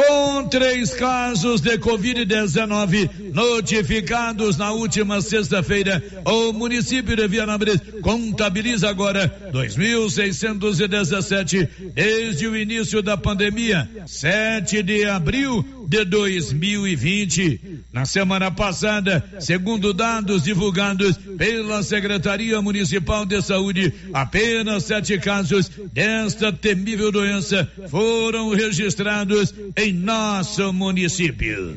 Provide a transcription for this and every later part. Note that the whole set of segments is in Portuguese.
Com três casos de Covid-19 notificados na última sexta-feira, o município de Vianópolis contabiliza agora 2.617 desde o início da pandemia, 7 de abril de 2020. Na semana passada, segundo dados divulgados pela Secretaria Municipal de Saúde, apenas sete casos desta temível doença foram registrados em nosso município.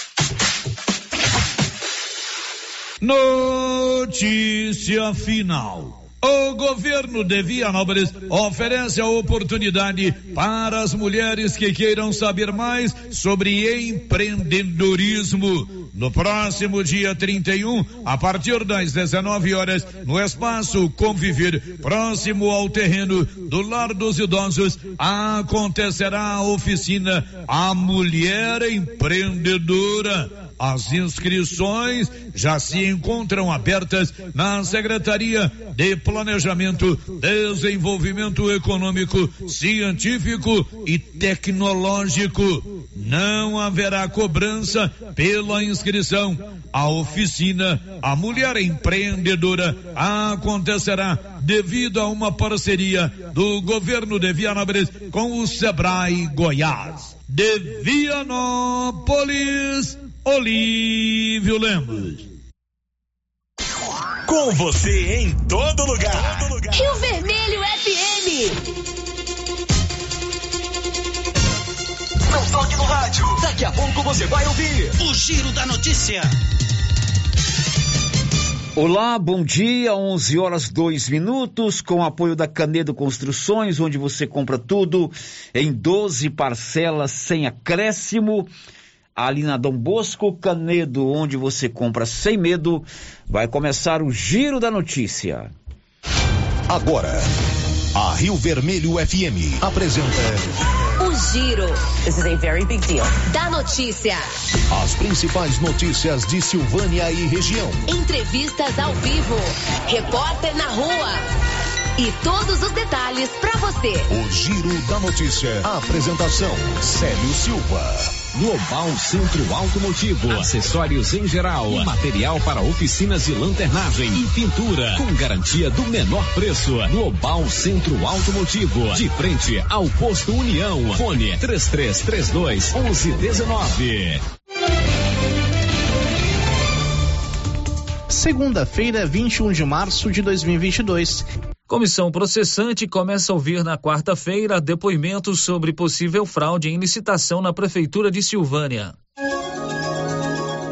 Notícia final. O governo de Vianópolis oferece a oportunidade para as mulheres que queiram saber mais sobre empreendedorismo. No próximo dia 31, a partir das 19 horas, no espaço Conviver, próximo ao terreno do Lar dos Idosos, acontecerá a oficina A Mulher Empreendedora as inscrições já se encontram abertas na Secretaria de Planejamento, Desenvolvimento Econômico, Científico e Tecnológico. Não haverá cobrança pela inscrição. A oficina A Mulher Empreendedora acontecerá devido a uma parceria do governo de Vianópolis com o Sebrae Goiás. De Vianópolis, Olívio Lemos. Com você em todo lugar. Todo lugar. Rio Vermelho FM. Não toque no rádio. Daqui a pouco você vai ouvir o Giro da Notícia. Olá, bom dia, 11 horas 2 minutos, com apoio da Canedo Construções, onde você compra tudo em 12 parcelas sem acréscimo ali na Dom Bosco Canedo, onde você compra sem medo. Vai começar o Giro da Notícia. Agora, a Rio Vermelho FM apresenta. O Giro. This is a very big deal. Da notícia. As principais notícias de Silvânia e região. Entrevistas ao vivo. Repórter na rua. E todos os detalhes para você. O Giro da Notícia. A apresentação: Célio Silva. Global Centro Automotivo, acessórios em geral, material para oficinas de lanternagem e pintura, com garantia do menor preço. Global Centro Automotivo, de frente ao posto União. Fone 3332 1119. Segunda-feira, 21 de março de 2022. Comissão processante começa a ouvir na quarta-feira depoimentos sobre possível fraude em licitação na Prefeitura de Silvânia.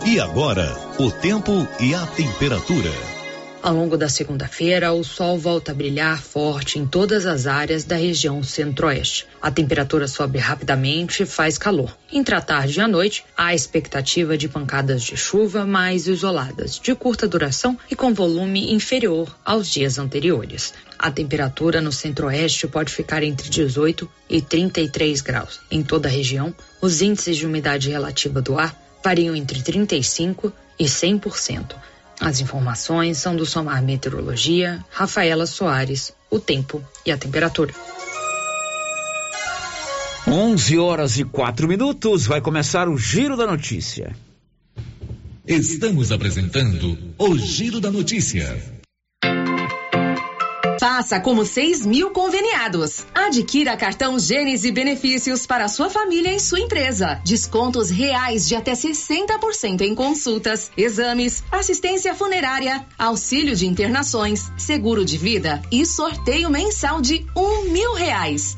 E agora, o tempo e a temperatura. Ao longo da segunda-feira, o sol volta a brilhar forte em todas as áreas da região centro-oeste. A temperatura sobe rapidamente e faz calor. Entre a tarde e a noite, há expectativa de pancadas de chuva mais isoladas, de curta duração e com volume inferior aos dias anteriores. A temperatura no centro-oeste pode ficar entre 18 e 33 graus. Em toda a região, os índices de umidade relativa do ar variam entre 35 e 100%. As informações são do Somar Meteorologia, Rafaela Soares, o tempo e a temperatura. 11 horas e 4 minutos, vai começar o Giro da Notícia. Estamos apresentando o Giro da Notícia. Faça como 6 mil conveniados. Adquira cartão Gênese Benefícios para sua família e sua empresa. Descontos reais de até 60% em consultas, exames, assistência funerária, auxílio de internações, seguro de vida e sorteio mensal de um mil reais.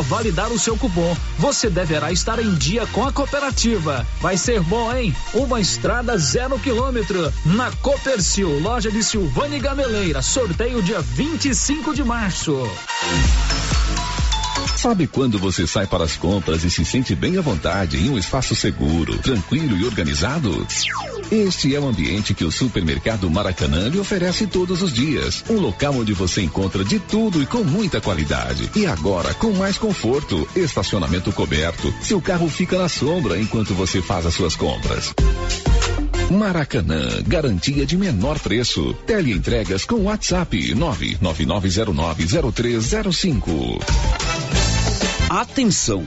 validar o seu cupom, você deverá estar em dia com a cooperativa. Vai ser bom, hein? Uma estrada zero quilômetro na Copercil, loja de Silvânia Gameleira. Sorteio dia 25 de março. Sabe quando você sai para as compras e se sente bem à vontade em um espaço seguro, tranquilo e organizado? Este é o ambiente que o supermercado Maracanã lhe oferece todos os dias. Um local onde você encontra de tudo e com muita qualidade. E agora com mais conforto, estacionamento coberto. Seu carro fica na sombra enquanto você faz as suas compras. Maracanã, garantia de menor preço. Teleentregas com WhatsApp 999090305. Atenção!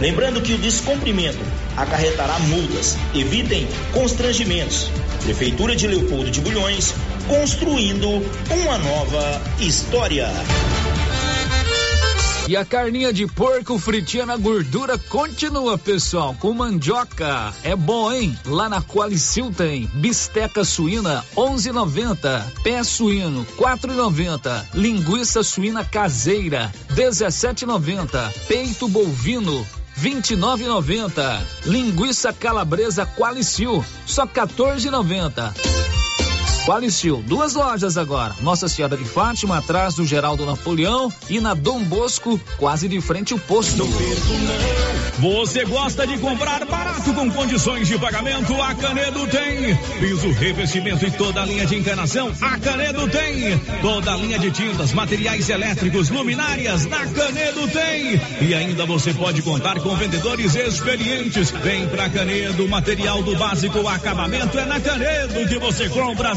Lembrando que o descumprimento acarretará multas. Evitem constrangimentos. Prefeitura de Leopoldo de Bulhões, construindo uma nova história. E a carninha de porco fritinha na gordura continua, pessoal, com mandioca. É bom, hein? Lá na Qualicil tem bisteca suína 11,90, pé suíno 4,90, linguiça suína caseira 17,90, peito bovino 29,90. Linguiça calabresa Qualicil, só 14,90. Qualicil, duas lojas agora. Nossa Senhora de Fátima, atrás do Geraldo Napoleão e na Dom Bosco, quase de frente o posto. Você gosta de comprar barato com condições de pagamento? A Canedo tem. Piso, revestimento e toda a linha de encanação? A Canedo tem. Toda a linha de tintas, materiais elétricos, luminárias? Na Canedo tem. E ainda você pode contar com vendedores experientes. Vem pra Canedo, material do básico, acabamento é na Canedo que você compra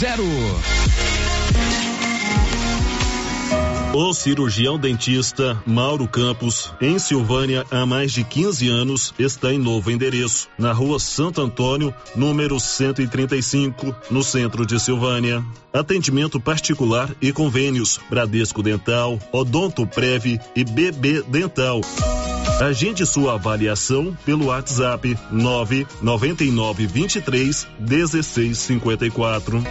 8200 o cirurgião dentista Mauro Campos, em Silvânia há mais de 15 anos, está em novo endereço, na rua Santo Antônio, número 135, no centro de Silvânia. Atendimento particular e convênios Bradesco Dental, Odonto Prev e BB Dental. Agende sua avaliação pelo WhatsApp 999 23 1654.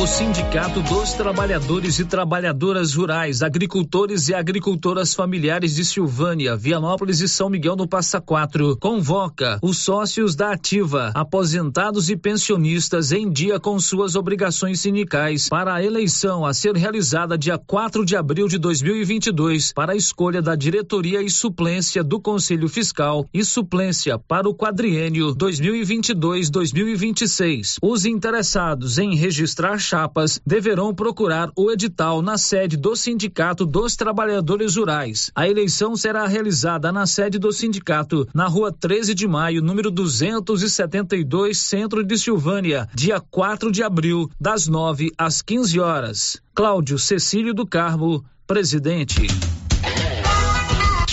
O Sindicato dos Trabalhadores e Trabalhadoras Rurais, Agricultores e Agricultoras Familiares de Silvânia, Vianópolis e São Miguel no Passa Quatro convoca os sócios da Ativa, aposentados e pensionistas em dia com suas obrigações sindicais para a eleição a ser realizada dia 4 de abril de 2022 para a escolha da diretoria e suplência do Conselho Fiscal e suplência para o quadriênio 2022-2026. Os interessados em registrar chapas deverão procurar o edital na sede do Sindicato dos Trabalhadores Rurais. A eleição será realizada na sede do sindicato, na rua 13 de maio, número 272, centro de Silvânia, dia 4 de abril, das 9 às 15 horas. Cláudio Cecílio do Carmo, presidente.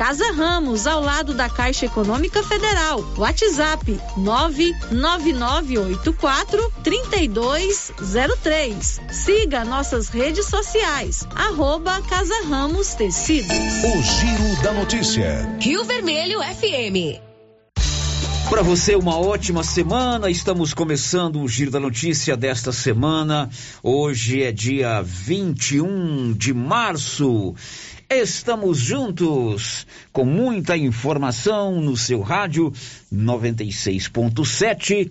Casa Ramos, ao lado da Caixa Econômica Federal. WhatsApp 99984 3203. Siga nossas redes sociais. Arroba Casa Ramos Tecidos. O Giro da Notícia. Rio Vermelho FM. Para você, uma ótima semana. Estamos começando o Giro da Notícia desta semana. Hoje é dia 21 de março. Estamos juntos com muita informação no seu rádio 96.7,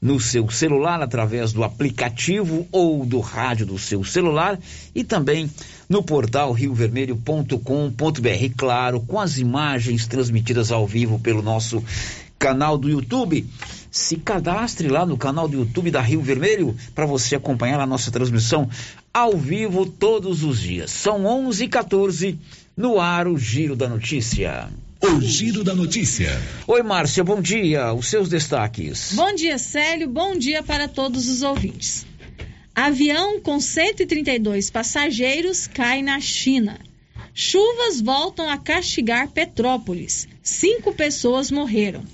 no seu celular através do aplicativo ou do rádio do seu celular e também no portal riovermelho.com.br, claro, com as imagens transmitidas ao vivo pelo nosso canal do YouTube. Se cadastre lá no canal do YouTube da Rio Vermelho para você acompanhar a nossa transmissão ao vivo todos os dias. São 11 e 14 no ar o Giro da Notícia. O Giro da Notícia. Oi, Márcia, bom dia. Os seus destaques. Bom dia, Célio. Bom dia para todos os ouvintes. Avião com 132 passageiros cai na China. Chuvas voltam a castigar Petrópolis. Cinco pessoas morreram.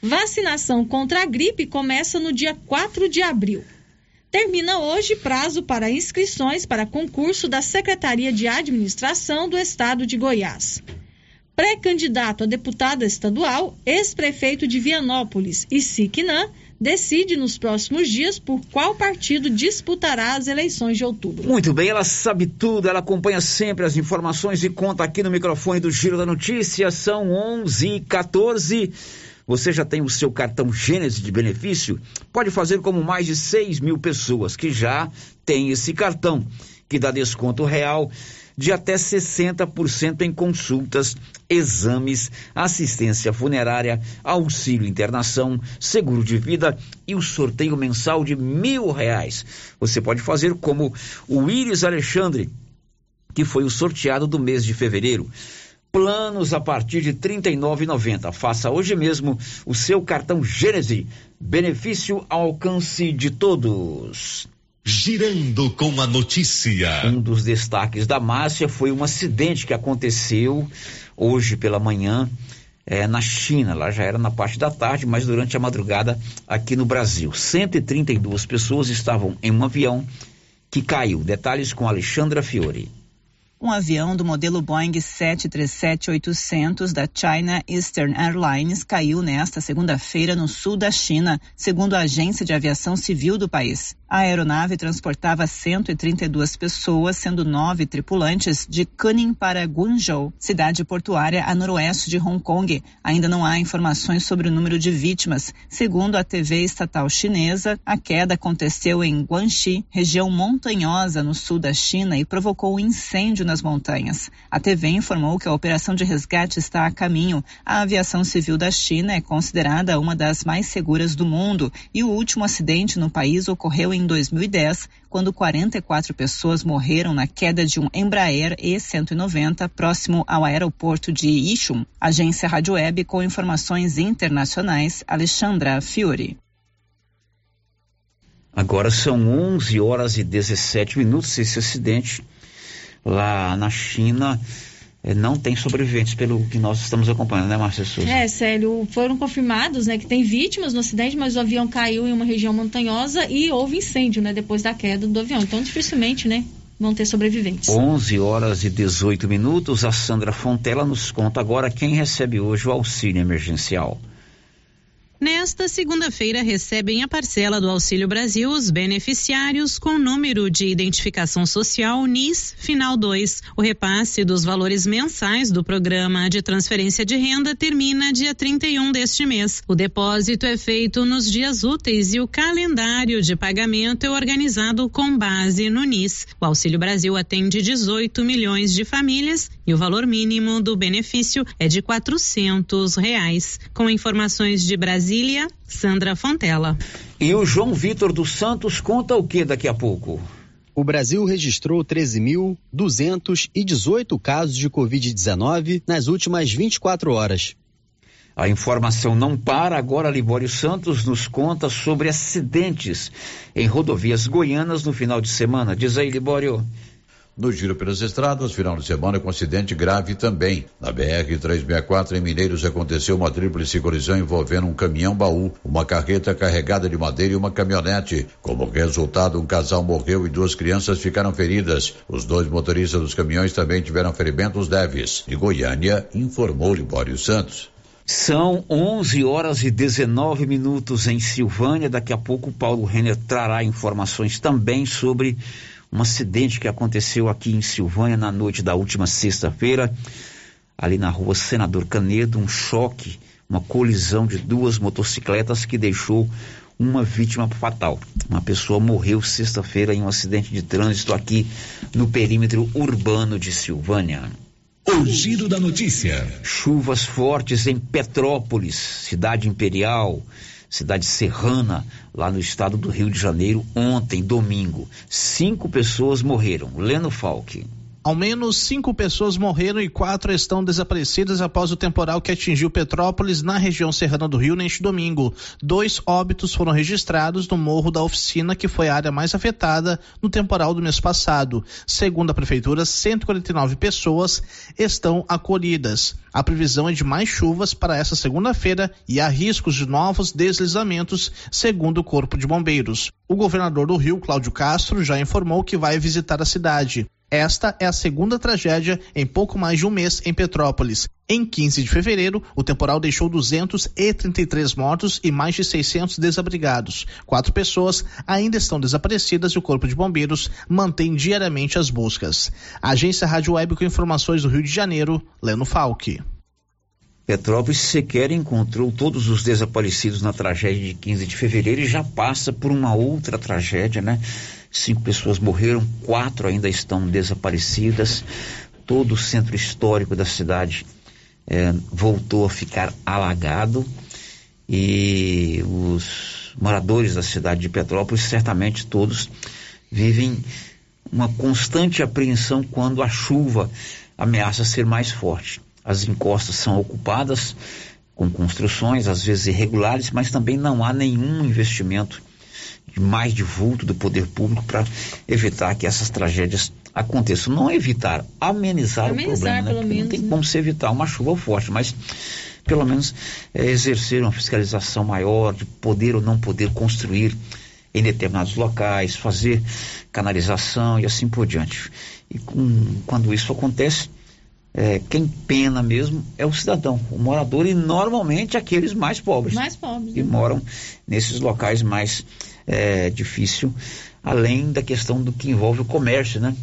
Vacinação contra a gripe começa no dia 4 de abril. Termina hoje prazo para inscrições para concurso da Secretaria de Administração do Estado de Goiás. Pré-candidato a deputado estadual, ex-prefeito de Vianópolis e Siquinã, decide nos próximos dias por qual partido disputará as eleições de outubro. Muito bem, ela sabe tudo, ela acompanha sempre as informações e conta aqui no microfone do Giro da Notícia. São 11 e 14 você já tem o seu cartão Gênesis de benefício? Pode fazer como mais de 6 mil pessoas que já têm esse cartão, que dá desconto real de até 60% em consultas, exames, assistência funerária, auxílio internação, seguro de vida e o sorteio mensal de mil reais. Você pode fazer como o Iris Alexandre, que foi o sorteado do mês de fevereiro planos a partir de R$ 39,90. Faça hoje mesmo o seu cartão Gênese. Benefício ao alcance de todos. Girando com a notícia. Um dos destaques da Márcia foi um acidente que aconteceu hoje pela manhã é, na China. Lá já era na parte da tarde, mas durante a madrugada aqui no Brasil. 132 pessoas estavam em um avião que caiu. Detalhes com Alexandra Fiore. Um avião do modelo Boeing 737-800 da China Eastern Airlines caiu nesta segunda-feira no sul da China, segundo a Agência de Aviação Civil do país. A aeronave transportava 132 pessoas, sendo nove tripulantes, de Kunming para Guangzhou, cidade portuária a noroeste de Hong Kong. Ainda não há informações sobre o número de vítimas. Segundo a TV estatal chinesa, a queda aconteceu em Guangxi, região montanhosa no sul da China, e provocou um incêndio nas montanhas. A TV informou que a operação de resgate está a caminho. A aviação civil da China é considerada uma das mais seguras do mundo e o último acidente no país ocorreu em em 2010, quando 44 pessoas morreram na queda de um Embraer E190 próximo ao aeroporto de Ishum. Agência Rádio Web com informações internacionais, Alexandra Fiore. Agora são 11 horas e 17 minutos. Esse acidente lá na China não tem sobreviventes, pelo que nós estamos acompanhando, né, Márcia Souza? É, Célio, foram confirmados, né, que tem vítimas no acidente, mas o avião caiu em uma região montanhosa e houve incêndio, né, depois da queda do avião. Então, dificilmente, né, vão ter sobreviventes. 11 horas e 18 minutos. A Sandra Fontela nos conta agora quem recebe hoje o auxílio emergencial. Nesta segunda-feira recebem a parcela do Auxílio Brasil os beneficiários com número de identificação social NIS final 2. O repasse dos valores mensais do programa de transferência de renda termina dia 31 deste mês. O depósito é feito nos dias úteis e o calendário de pagamento é organizado com base no NIS. O Auxílio Brasil atende 18 milhões de famílias e o valor mínimo do benefício é de quatrocentos reais. Com informações de Brasília, Sandra Fontela. E o João Vitor dos Santos conta o que daqui a pouco? O Brasil registrou 13.218 casos de Covid-19 nas últimas 24 horas. A informação não para. Agora, Libório Santos nos conta sobre acidentes em rodovias goianas no final de semana. Diz aí, Libório. No giro pelas estradas, final de semana com acidente grave também. Na BR-364 em Mineiros aconteceu uma tríplice colisão envolvendo um caminhão baú, uma carreta carregada de madeira e uma caminhonete. Como resultado, um casal morreu e duas crianças ficaram feridas. Os dois motoristas dos caminhões também tiveram ferimentos leves. De Goiânia, informou Libório Santos. São 11 horas e 19 minutos em Silvânia. Daqui a pouco Paulo Renner trará informações também sobre um acidente que aconteceu aqui em Silvânia na noite da última sexta-feira, ali na rua Senador Canedo, um choque, uma colisão de duas motocicletas que deixou uma vítima fatal. Uma pessoa morreu sexta-feira em um acidente de trânsito aqui no perímetro urbano de Silvânia. O giro da notícia. Chuvas fortes em Petrópolis, cidade imperial, cidade serrana, lá no estado do Rio de Janeiro, ontem, domingo. Cinco pessoas morreram. Leno Falck. Ao menos cinco pessoas morreram e quatro estão desaparecidas após o temporal que atingiu Petrópolis na região serrana do Rio neste domingo. Dois óbitos foram registrados no Morro da Oficina, que foi a área mais afetada no temporal do mês passado. Segundo a Prefeitura, 149 pessoas estão acolhidas. A previsão é de mais chuvas para essa segunda-feira e há riscos de novos deslizamentos, segundo o Corpo de Bombeiros. O governador do Rio, Cláudio Castro, já informou que vai visitar a cidade. Esta é a segunda tragédia em pouco mais de um mês em Petrópolis. Em 15 de fevereiro, o temporal deixou 233 mortos e mais de 600 desabrigados. Quatro pessoas ainda estão desaparecidas e o Corpo de Bombeiros mantém diariamente as buscas. Agência Rádio Web com informações do Rio de Janeiro, Leno Falck. Petrópolis sequer encontrou todos os desaparecidos na tragédia de 15 de fevereiro e já passa por uma outra tragédia, né? Cinco pessoas morreram, quatro ainda estão desaparecidas. Todo o centro histórico da cidade é, voltou a ficar alagado e os moradores da cidade de Petrópolis, certamente todos, vivem uma constante apreensão quando a chuva ameaça ser mais forte. As encostas são ocupadas com construções, às vezes irregulares, mas também não há nenhum investimento mais de vulto do poder público para evitar que essas tragédias aconteçam. Não evitar, amenizar, amenizar o problema, né? Porque menos, não tem né? como se evitar uma chuva forte, mas pelo menos é, exercer uma fiscalização maior de poder ou não poder construir em determinados locais, fazer canalização e assim por diante. E com, quando isso acontece, é, quem pena mesmo é o cidadão, o morador e normalmente aqueles mais pobres. Mais pobres. Que né? moram nesses locais mais é, difícil, além da questão do que envolve o comércio, né?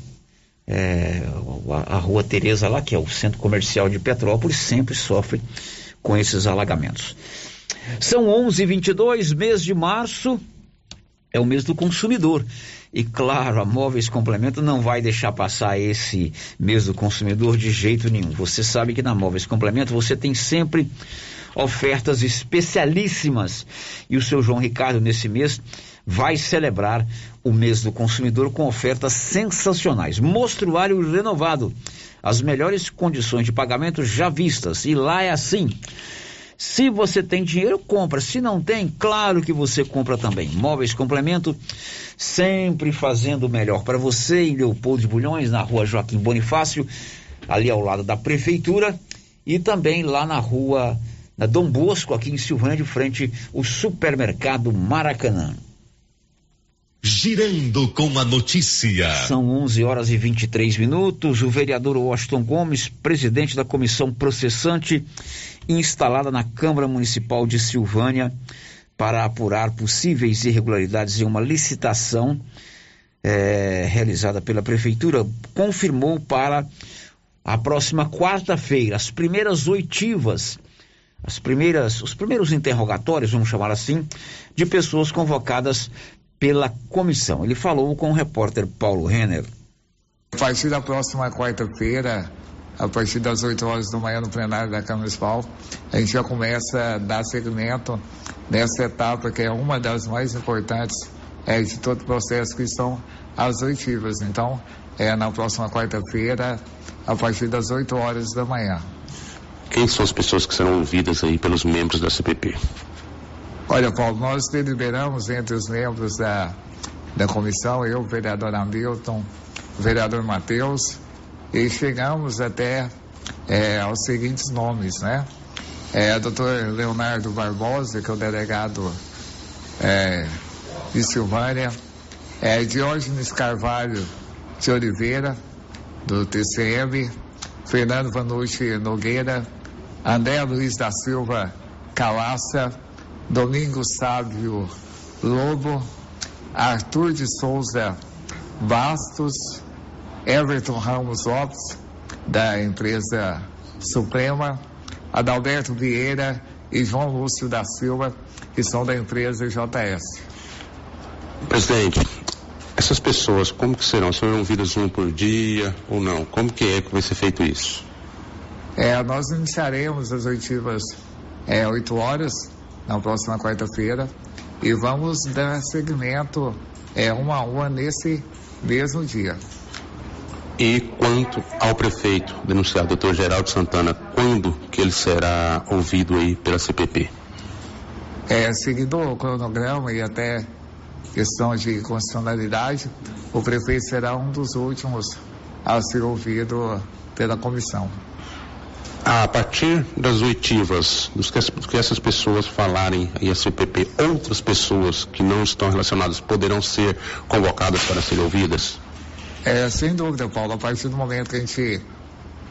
É, a, a, rua Tereza lá, que é o centro comercial de Petrópolis, sempre sofre com esses alagamentos. São 11:22 mês de março, é o mês do consumidor. E claro, a Móveis Complemento não vai deixar passar esse mês do consumidor de jeito nenhum. Você sabe que na Móveis Complemento você tem sempre ofertas especialíssimas. E o seu João Ricardo, nesse mês, vai celebrar o mês do consumidor com ofertas sensacionais. Mostruário renovado. As melhores condições de pagamento já vistas. E lá é assim. Se você tem dinheiro, compra. Se não tem, claro que você compra também. Móveis Complemento, sempre fazendo o melhor para você em Leopoldo de Bulhões, na rua Joaquim Bonifácio, ali ao lado da prefeitura, e também lá na rua na Dom Bosco, aqui em Silvânia, de frente o supermercado Maracanã. Girando com a notícia. São 11 horas e 23 minutos. O vereador Washington Gomes, presidente da comissão processante, instalada na Câmara Municipal de Silvânia, para apurar possíveis irregularidades em uma licitação é, realizada pela Prefeitura, confirmou para a próxima quarta-feira as primeiras oitivas as primeiras, os primeiros interrogatórios, vamos chamar assim, de pessoas convocadas pela comissão. Ele falou com o repórter Paulo Renner. A partir da próxima quarta-feira, a partir das 8 horas da manhã no plenário da Câmara Municipal, a gente já começa a dar seguimento nessa etapa que é uma das mais importantes é, de todo o processo, que são as oitivas. Então, é na próxima quarta-feira, a partir das 8 horas da manhã. Quem são as pessoas que serão ouvidas aí pelos membros da CPP? Olha, Paulo, nós deliberamos entre os membros da, da comissão, eu, o vereador Hamilton, o vereador Matheus, e chegamos até é, aos seguintes nomes, né? É, doutor Leonardo Barbosa, que é o delegado é, de Silvânia, é, Diógenes Carvalho de Oliveira, do TCM, Fernando Vanucci Nogueira, André Luiz da Silva Calaça, Domingos Sábio Lobo, Arthur de Souza Bastos, Everton Ramos Lopes, da empresa Suprema, Adalberto Vieira e João Lúcio da Silva, que são da empresa JS. Presidente, essas pessoas, como que serão? Serão ouvidas um por dia ou não? Como que é que vai ser feito isso? É, nós iniciaremos as oitivas é, 8 horas, na próxima quarta-feira, e vamos dar seguimento é, uma a uma nesse mesmo dia. E quanto ao prefeito denunciado, doutor Geraldo Santana, quando que ele será ouvido aí pela CPP? É, seguindo o cronograma e até questão de constitucionalidade, o prefeito será um dos últimos a ser ouvido pela comissão. A partir das oitivas, dos que, do que essas pessoas falarem e a CPP, outras pessoas que não estão relacionadas poderão ser convocadas para serem ouvidas? É, sem dúvida, Paulo. A partir do momento que a gente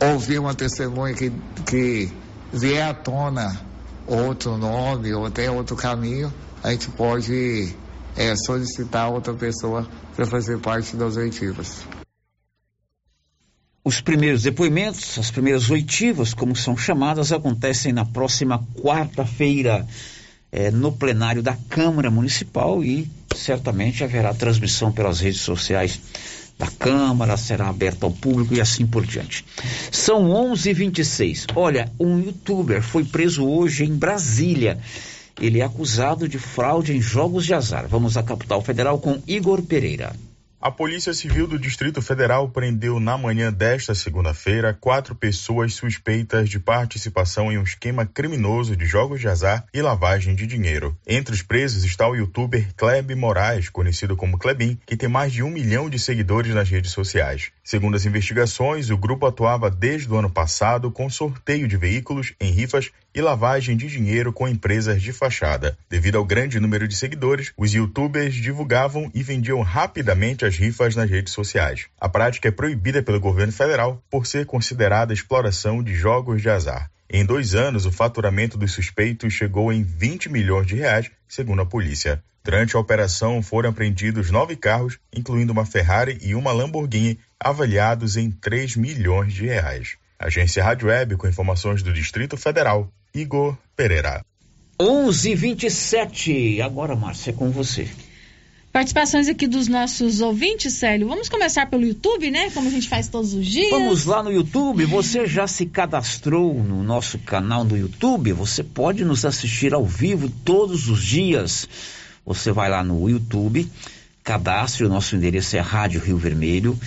ouvir uma testemunha que, que vier à tona outro nome ou até outro caminho, a gente pode é, solicitar outra pessoa para fazer parte das oitivas. Os primeiros depoimentos, as primeiras oitivas, como são chamadas, acontecem na próxima quarta-feira é, no plenário da Câmara Municipal e certamente haverá transmissão pelas redes sociais da Câmara, será aberta ao público e assim por diante. São 11:26. Olha, um youtuber foi preso hoje em Brasília. Ele é acusado de fraude em jogos de azar. Vamos à capital federal com Igor Pereira. A Polícia Civil do Distrito Federal prendeu na manhã desta segunda-feira quatro pessoas suspeitas de participação em um esquema criminoso de jogos de azar e lavagem de dinheiro. Entre os presos está o youtuber Kleb Moraes, conhecido como Klebin, que tem mais de um milhão de seguidores nas redes sociais. Segundo as investigações, o grupo atuava desde o ano passado com sorteio de veículos em rifas e lavagem de dinheiro com empresas de fachada. Devido ao grande número de seguidores, os youtubers divulgavam e vendiam rapidamente as rifas nas redes sociais. A prática é proibida pelo governo federal por ser considerada exploração de jogos de azar. Em dois anos, o faturamento dos suspeitos chegou em 20 milhões de reais, segundo a polícia. Durante a operação foram apreendidos nove carros, incluindo uma Ferrari e uma Lamborghini, avaliados em 3 milhões de reais. Agência Rádio Web com informações do Distrito Federal. Igor Pereira. 11:27. Agora, Márcia, é com você. Participações aqui dos nossos ouvintes, Célio. Vamos começar pelo YouTube, né? Como a gente faz todos os dias. Vamos lá no YouTube. Você já se cadastrou no nosso canal no YouTube? Você pode nos assistir ao vivo todos os dias. Você vai lá no YouTube, cadastre, o nosso endereço é Rádio Rio Vermelho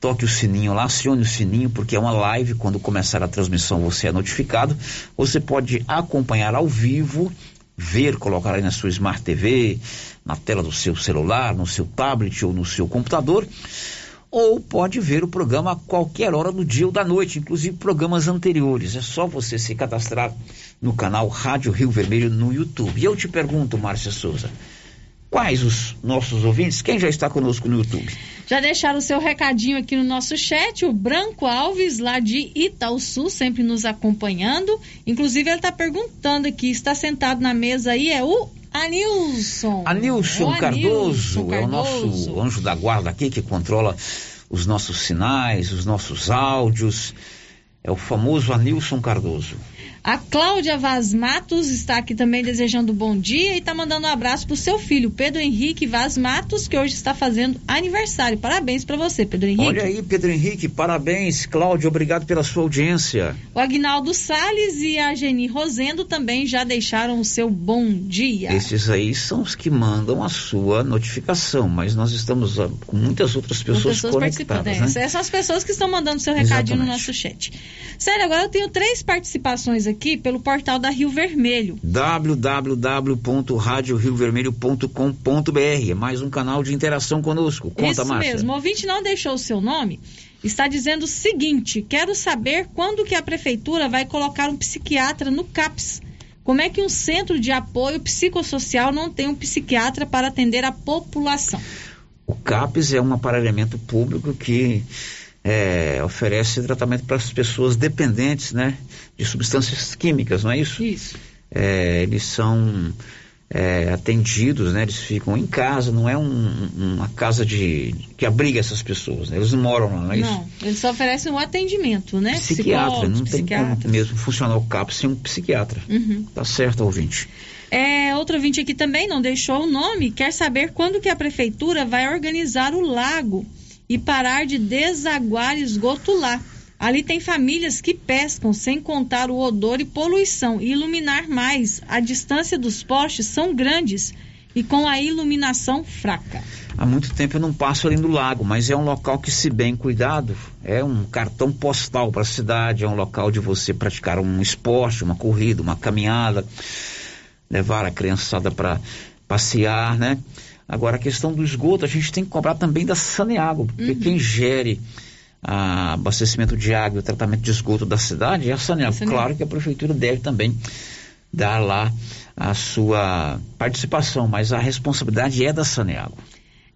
toque o sininho lá, acione o sininho, porque é uma live, quando começar a transmissão você é notificado. Você pode acompanhar ao vivo, ver, colocar aí na sua Smart TV, na tela do seu celular, no seu tablet ou no seu computador, ou pode ver o programa a qualquer hora do dia ou da noite, inclusive programas anteriores. É só você se cadastrar no canal Rádio Rio Vermelho no YouTube. E eu te pergunto, Márcia Souza, quais os nossos ouvintes? Quem já está conosco no YouTube? Já deixaram o seu recadinho aqui no nosso chat, o Branco Alves, lá de Itaúsu, sempre nos acompanhando. Inclusive, ele está perguntando aqui, está sentado na mesa aí, é o Anilson. Anilson Cardoso, Cardoso é o nosso anjo da guarda aqui que controla os nossos sinais, os nossos áudios. É o famoso Anilson Cardoso. A Cláudia Vaz Matos está aqui também desejando bom dia e está mandando um abraço para o seu filho, Pedro Henrique Vaz Matos, que hoje está fazendo aniversário. Parabéns para você, Pedro Henrique. Olha aí, Pedro Henrique, parabéns. Cláudia, obrigado pela sua audiência. O Agnaldo Sales e a Geni Rosendo também já deixaram o seu bom dia. Esses aí são os que mandam a sua notificação, mas nós estamos uh, com muitas outras pessoas, pessoas conectadas. Né? Essas são as pessoas que estão mandando seu recadinho Exatamente. no nosso chat. Sério, agora eu tenho três participações aqui pelo portal da Rio Vermelho. www.radioriovermelho.com.br É mais um canal de interação conosco. Conta, Isso Márcia. mesmo. O ouvinte não deixou o seu nome. Está dizendo o seguinte: quero saber quando que a prefeitura vai colocar um psiquiatra no CAPS. Como é que um centro de apoio psicossocial não tem um psiquiatra para atender a população? O CAPS é um aparelhamento público que é, oferece tratamento para as pessoas dependentes, né, de substâncias químicas, não é isso? Isso. É, eles são é, atendidos, né? Eles ficam em casa, não é um, uma casa de que abriga essas pessoas, né? Eles não moram lá, não é isso? Não, eles só oferecem um atendimento, né? Psiquiatra, não tem como mesmo funcionar o CAP sem um psiquiatra. Uhum. Tá certo, ouvinte. É, outro ouvinte aqui também não deixou o nome, quer saber quando que a prefeitura vai organizar o lago e parar de desaguar esgoto lá. Ali tem famílias que pescam sem contar o odor e poluição e iluminar mais. A distância dos postes são grandes e com a iluminação fraca. Há muito tempo eu não passo ali no lago, mas é um local que, se bem cuidado, é um cartão postal para a cidade, é um local de você praticar um esporte, uma corrida, uma caminhada, levar a criançada para passear, né? Agora, a questão do esgoto, a gente tem que cobrar também da Saneago, porque uhum. quem gere a abastecimento de água e o tratamento de esgoto da cidade é a Saneago. Saneago. Claro que a prefeitura deve também dar lá a sua participação, mas a responsabilidade é da Saneago.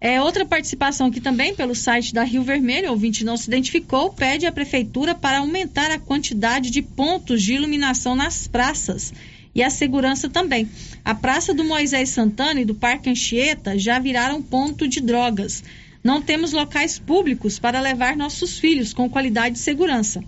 É, outra participação aqui também pelo site da Rio Vermelho, ouvinte não se identificou, pede à prefeitura para aumentar a quantidade de pontos de iluminação nas praças e a segurança também. A Praça do Moisés Santana e do Parque Anchieta já viraram ponto de drogas. Não temos locais públicos para levar nossos filhos com qualidade de segurança.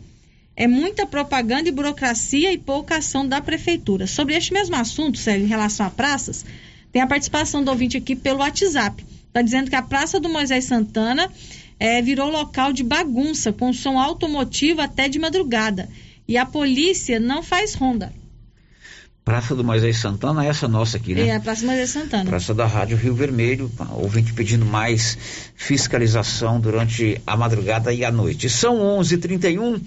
É muita propaganda e burocracia e pouca ação da prefeitura. Sobre este mesmo assunto, Célio, em relação a praças, tem a participação do ouvinte aqui pelo WhatsApp. Está dizendo que a Praça do Moisés Santana é, virou local de bagunça, com som automotivo até de madrugada. E a polícia não faz ronda. Praça do Moisés Santana, essa nossa aqui, né? É, a Praça do Moisés Santana. Praça da Rádio Rio Vermelho, ouvinte pedindo mais fiscalização durante a madrugada e a noite. São 11:31. h 31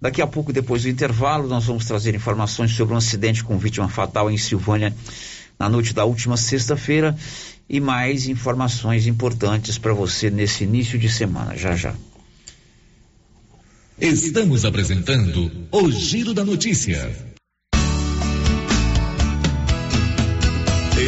Daqui a pouco, depois do intervalo, nós vamos trazer informações sobre um acidente com vítima fatal em Silvânia na noite da última sexta-feira e mais informações importantes para você nesse início de semana. Já já. Estamos apresentando o Giro da Notícia.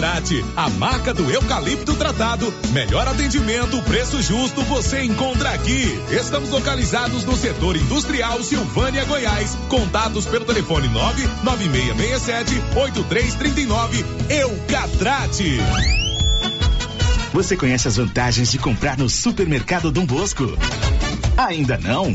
Eucatrate, a marca do eucalipto tratado. Melhor atendimento, preço justo, você encontra aqui. Estamos localizados no setor industrial Silvânia, Goiás. Contatos pelo telefone 99667 8339. Eucatrate. Você conhece as vantagens de comprar no supermercado Dom Bosco? Ainda não?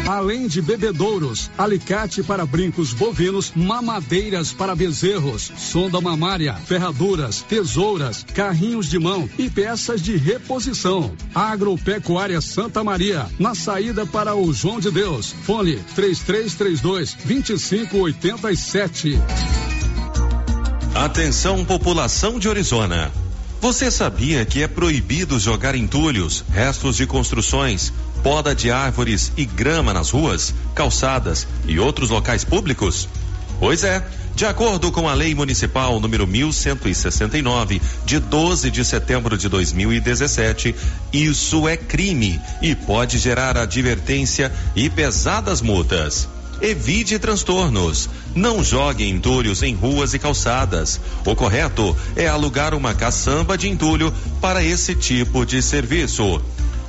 Além de bebedouros, alicate para brincos bovinos, mamadeiras para bezerros, sonda mamária, ferraduras, tesouras, carrinhos de mão e peças de reposição. Agropecuária Santa Maria, na saída para o João de Deus. Fone 3332 2587. Atenção população de Orizona. Você sabia que é proibido jogar entulhos, restos de construções, poda de árvores e grama nas ruas, calçadas e outros locais públicos? Pois é. De acordo com a Lei Municipal número 1169, de 12 de setembro de 2017, isso é crime e pode gerar advertência e pesadas multas. Evite transtornos. Não jogue entulhos em ruas e calçadas. O correto é alugar uma caçamba de entulho para esse tipo de serviço.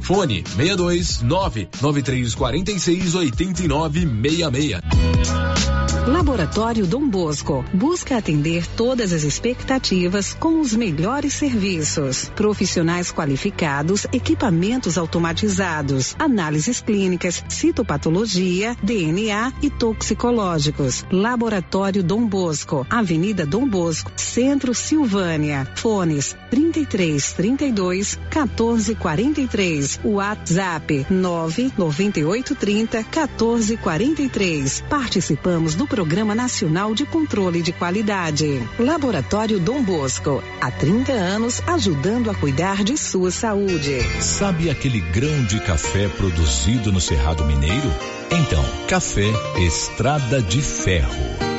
Fone 62 99346 8966. Laboratório Dom Bosco busca atender todas as expectativas com os melhores serviços. Profissionais qualificados, equipamentos automatizados, análises clínicas, citopatologia, DNA e toxicológicos. Laboratório Dom Bosco, Avenida Dom Bosco, Centro Silvânia. Fones 33 32 14 43. WhatsApp 99830 14 43. Participamos do Programa Nacional de Controle de Qualidade. Laboratório Dom Bosco, há 30 anos ajudando a cuidar de sua saúde. Sabe aquele grão de café produzido no Cerrado Mineiro? Então, café Estrada de Ferro.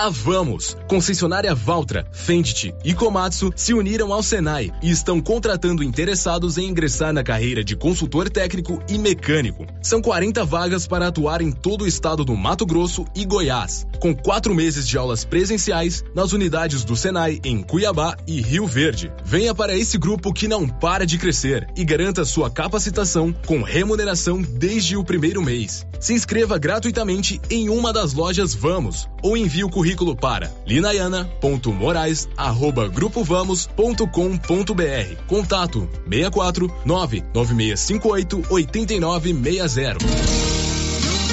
A Vamos, concessionária Valtra, Fendt e Komatsu se uniram ao Senai e estão contratando interessados em ingressar na carreira de consultor técnico e mecânico. São 40 vagas para atuar em todo o estado do Mato Grosso e Goiás, com quatro meses de aulas presenciais nas unidades do Senai em Cuiabá e Rio Verde. Venha para esse grupo que não para de crescer e garanta sua capacitação com remuneração desde o primeiro mês. Se inscreva gratuitamente em uma das lojas Vamos ou envie o currículo para linaiana.moraes@grupovamos.com.br. Contato 64 99658 8960.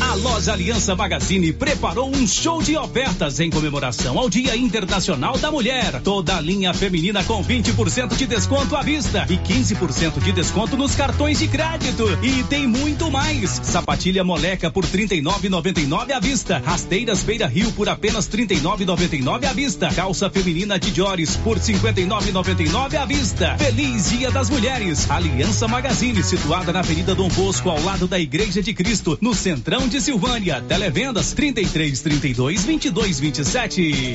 A loja Aliança Magazine preparou um show de ofertas em comemoração ao Dia Internacional da Mulher. Toda a linha feminina com 20% de desconto à vista e 15% de desconto nos cartões de crédito. E tem muito mais. Sapatilha moleca por R$ 39,99 à vista. Rasteiras Beira Rio por apenas R$ 39,99 à vista. Calça feminina de Diores por R$ 59,99 à vista. Feliz Dia das Mulheres. Aliança Magazine, situada na Avenida Dom Bosco, ao lado da Igreja de Cristo, no Centrão de Silvânia. Televendas 33 32 22 27.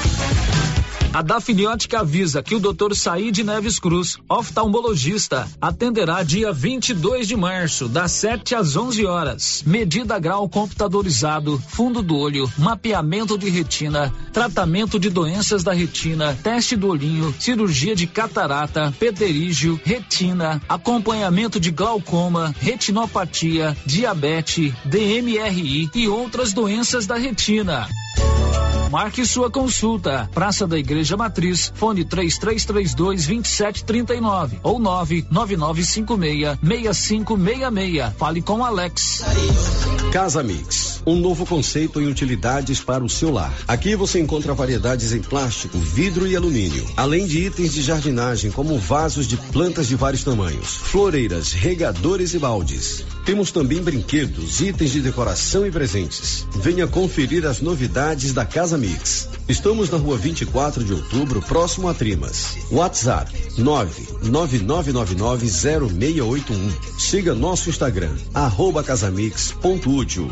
A Dafniótica avisa que o Dr. Said Neves Cruz, oftalmologista, atenderá dia 22 de março, das 7 às 11 horas. Medida grau computadorizado, fundo do olho, mapeamento de retina, tratamento de doenças da retina, teste do olhinho, cirurgia de catarata, pterígio, retina, acompanhamento de glaucoma, retinopatia, diabetes, DMRI e outras doenças da retina. Marque sua consulta. Praça da Igreja Matriz, fone 3332 2739 ou 99956 6566. Fale com Alex. Casa Mix, um novo conceito em utilidades para o seu lar. Aqui você encontra variedades em plástico, vidro e alumínio, além de itens de jardinagem como vasos de plantas de vários tamanhos, floreiras, regadores e baldes. Temos também brinquedos, itens de decoração e presentes. Venha conferir as novidades da Casa Mix. Estamos na rua 24 de outubro, próximo a Trimas. WhatsApp 999990681. Siga nosso Instagram, arroba casamix.útil.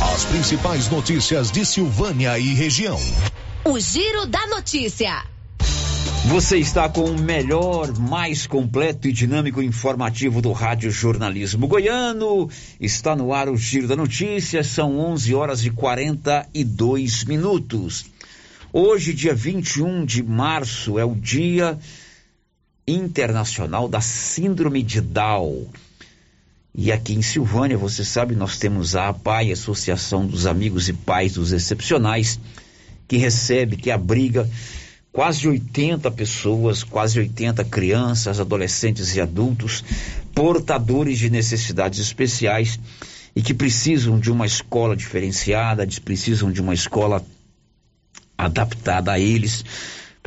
As principais notícias de Silvânia e região. O Giro da Notícia. Você está com o melhor, mais completo e dinâmico informativo do Rádio Jornalismo Goiano. Está no ar o Giro da Notícia, são 11 horas e 42 minutos. Hoje, dia 21 de março, é o Dia Internacional da Síndrome de Down. E aqui em Silvânia, você sabe, nós temos a APAI, Associação dos Amigos e Pais dos Excepcionais, que recebe, que abriga quase 80 pessoas, quase 80 crianças, adolescentes e adultos, portadores de necessidades especiais e que precisam de uma escola diferenciada, precisam de uma escola adaptada a eles,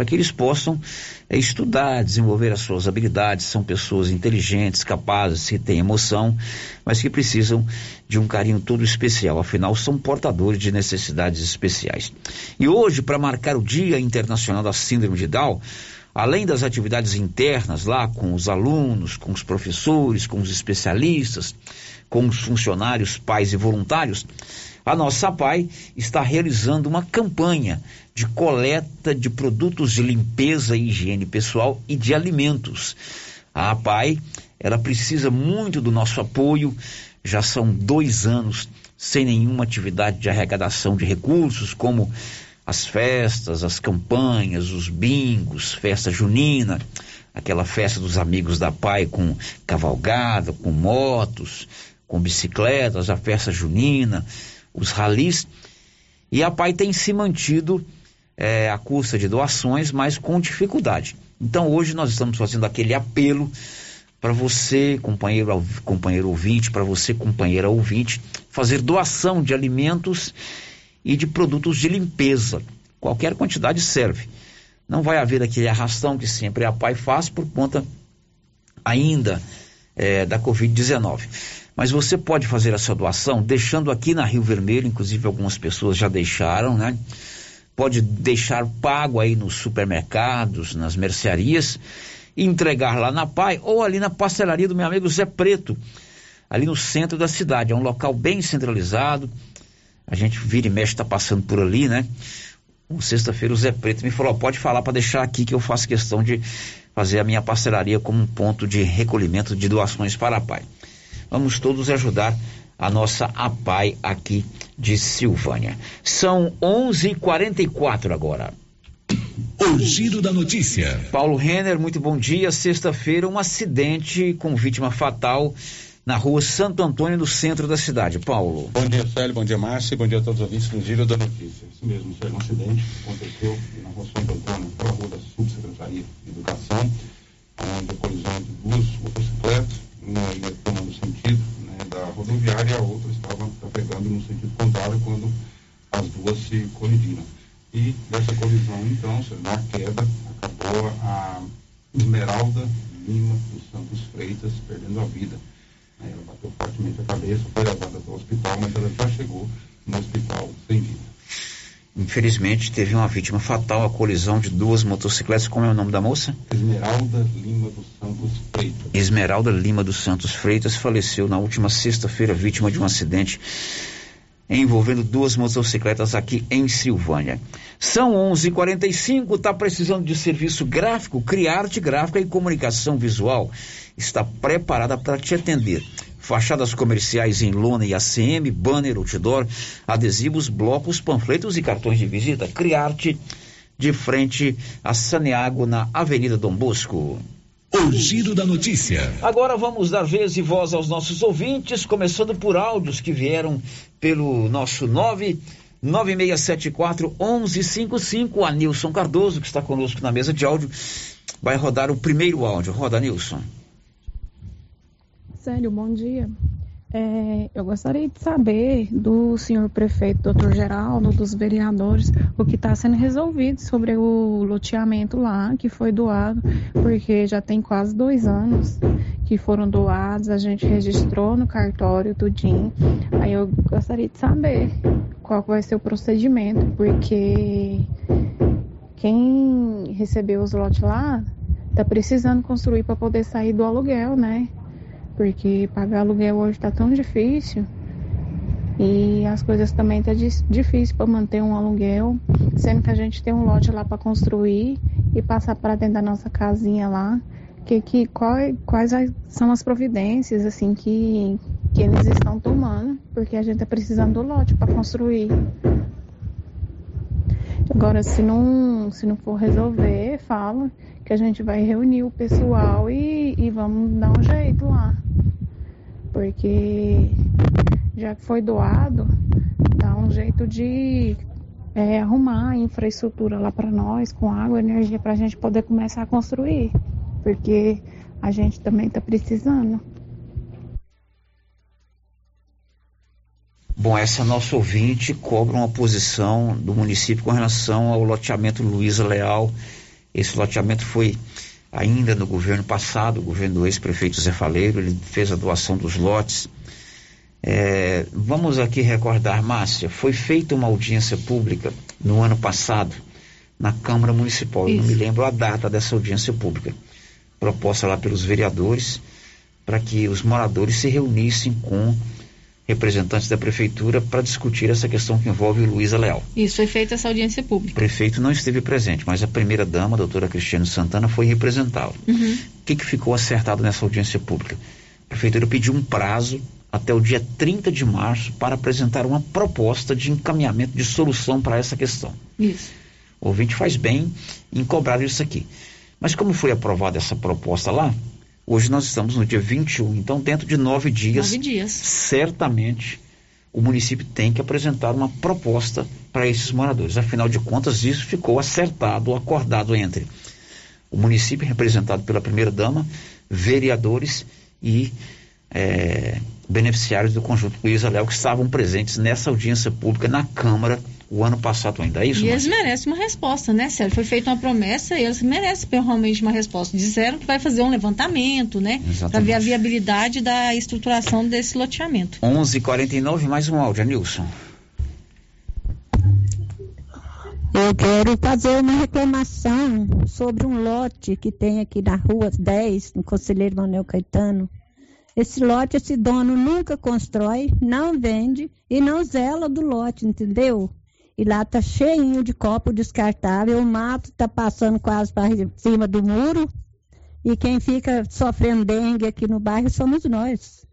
para que eles possam é, estudar, desenvolver as suas habilidades. São pessoas inteligentes, capazes, que têm emoção, mas que precisam de um carinho todo especial. Afinal, são portadores de necessidades especiais. E hoje, para marcar o Dia Internacional da Síndrome de Down, além das atividades internas lá com os alunos, com os professores, com os especialistas, com os funcionários, pais e voluntários, a nossa PAI está realizando uma campanha de coleta de produtos de limpeza e higiene pessoal e de alimentos. A APAI, ela precisa muito do nosso apoio, já são dois anos sem nenhuma atividade de arrecadação de recursos, como as festas, as campanhas, os bingos, festa junina, aquela festa dos amigos da PAI com cavalgada, com motos, com bicicletas, a festa junina, os ralis. E a PAI tem se mantido é, à custa de doações, mas com dificuldade. Então hoje nós estamos fazendo aquele apelo para você, companheiro, companheiro ouvinte, para você, companheira ouvinte, fazer doação de alimentos e de produtos de limpeza. Qualquer quantidade serve. Não vai haver aquele arrastão que sempre a PAI faz por conta ainda é, da Covid-19. Mas você pode fazer a sua doação deixando aqui na Rio Vermelho, inclusive algumas pessoas já deixaram, né? Pode deixar pago aí nos supermercados, nas mercearias, entregar lá na PAI ou ali na pastelaria do meu amigo Zé Preto, ali no centro da cidade. É um local bem centralizado. A gente vira e mexe, está passando por ali, né? Sexta-feira o Zé Preto me falou: pode falar para deixar aqui que eu faço questão de fazer a minha parcelaria como um ponto de recolhimento de doações para a PAI. Vamos todos ajudar a nossa APAI aqui de Silvânia. São 11:44 agora. O giro da notícia. Paulo Renner, muito bom dia. Sexta-feira, um acidente com vítima fatal na rua Santo Antônio, no centro da cidade. Paulo. Bom dia, Célio. Bom dia, Márcia. Bom dia a todos os ouvintes do Giro da Notícia. Isso mesmo, Célio. Um acidente aconteceu na rua Santo Antônio, pela rua da Subsecretaria de Educação, onde a colisão de duas motocicletas, uma rodoviária e a outra estava trafegando no sentido contrário quando as duas se colidiram. E dessa colisão, então, na queda, acabou a Esmeralda Lima dos Santos Freitas perdendo a vida ela bateu fortemente a cabeça, foi levada para o hospital, mas ela já chegou no hospital sem vida. Infelizmente, teve uma vítima fatal, a colisão de duas motocicletas. Como é o nome da moça? Esmeralda Lima dos Santos Freitas. Esmeralda Lima dos Santos Freitas faleceu na última sexta-feira, vítima de um acidente envolvendo duas motocicletas aqui em Silvânia. São 11:45. Está precisando de serviço gráfico? Criarte Gráfica e Comunicação Visual está preparada para te atender. Fachadas comerciais em lona e ACM, banner, outdoor, adesivos, blocos, panfletos e cartões de visita. Criarte de frente a Saneago na Avenida Dom Bosco. O giro da notícia. Agora vamos dar vez e voz aos nossos ouvintes, começando por áudios que vieram pelo nosso 9 9674 1155. A Nilson Cardoso, que está conosco na mesa de áudio, vai rodar o primeiro áudio. Roda, Nilson. Célio, bom dia. É, eu gostaria de saber do senhor prefeito, doutor Geraldo, dos vereadores, o que está sendo resolvido sobre o loteamento lá que foi doado, porque já tem quase dois anos que foram doados, a gente registrou no cartório tudinho. Aí eu gostaria de saber qual vai ser o procedimento, porque quem recebeu os lotes lá está precisando construir para poder sair do aluguel, né? Porque pagar aluguel hoje está tão difícil e as coisas também tá difícil para manter um aluguel, sendo que a gente tem um lote lá para construir e passar para dentro da nossa casinha lá. Que, que quais, quais são as providências assim que, que eles estão tomando, porque a gente está precisando do lote para construir. Agora, se não, se não for resolver, fala que a gente vai reunir o pessoal e, e vamos dar um jeito lá porque já que foi doado, dá um jeito de é, arrumar a infraestrutura lá para nós, com água, energia, para a gente poder começar a construir, porque a gente também está precisando. Bom, essa nossa ouvinte cobra uma posição do município com relação ao loteamento Luiza Leal. Esse loteamento foi ainda no governo passado, o governo do ex-prefeito Zé Faleiro, ele fez a doação dos lotes. É, vamos aqui recordar, Márcia, foi feita uma audiência pública no ano passado na Câmara Municipal. Isso. Eu não me lembro a data dessa audiência pública, proposta lá pelos vereadores, para que os moradores se reunissem com representantes da prefeitura para discutir essa questão que envolve o Luísa Leal. Isso, foi feita essa audiência pública. O prefeito não esteve presente, mas a primeira-dama, a doutora Cristiane Santana, foi representá-lo. Uhum. O que, que ficou acertado nessa audiência pública? A prefeitura pediu um prazo até o dia 30 de março para apresentar uma proposta de encaminhamento de solução para essa questão. Isso. O ouvinte faz bem em cobrar isso aqui. Mas como foi aprovada essa proposta lá, Hoje nós estamos no dia 21, então dentro de nove dias, nove dias. certamente o município tem que apresentar uma proposta para esses moradores. Afinal de contas, isso ficou acertado, acordado entre o município, representado pela primeira-dama, vereadores e é, beneficiários do conjunto Luiz Léo, que estavam presentes nessa audiência pública na Câmara o ano passado ainda, é isso? E eles merecem uma resposta, né, Sérgio? Foi feita uma promessa e eles merecem realmente uma resposta. Disseram que vai fazer um levantamento, né? Para ver a viabilidade da estruturação desse loteamento. 11:49 h 49 mais um áudio, Nilson. Eu quero fazer uma reclamação sobre um lote que tem aqui na rua 10, no Conselheiro Manuel Caetano. Esse lote, esse dono nunca constrói, não vende e não zela do lote, entendeu? E lá tá cheinho de copo descartável, o mato tá passando quase para cima do muro. E quem fica sofrendo dengue aqui no bairro somos nós.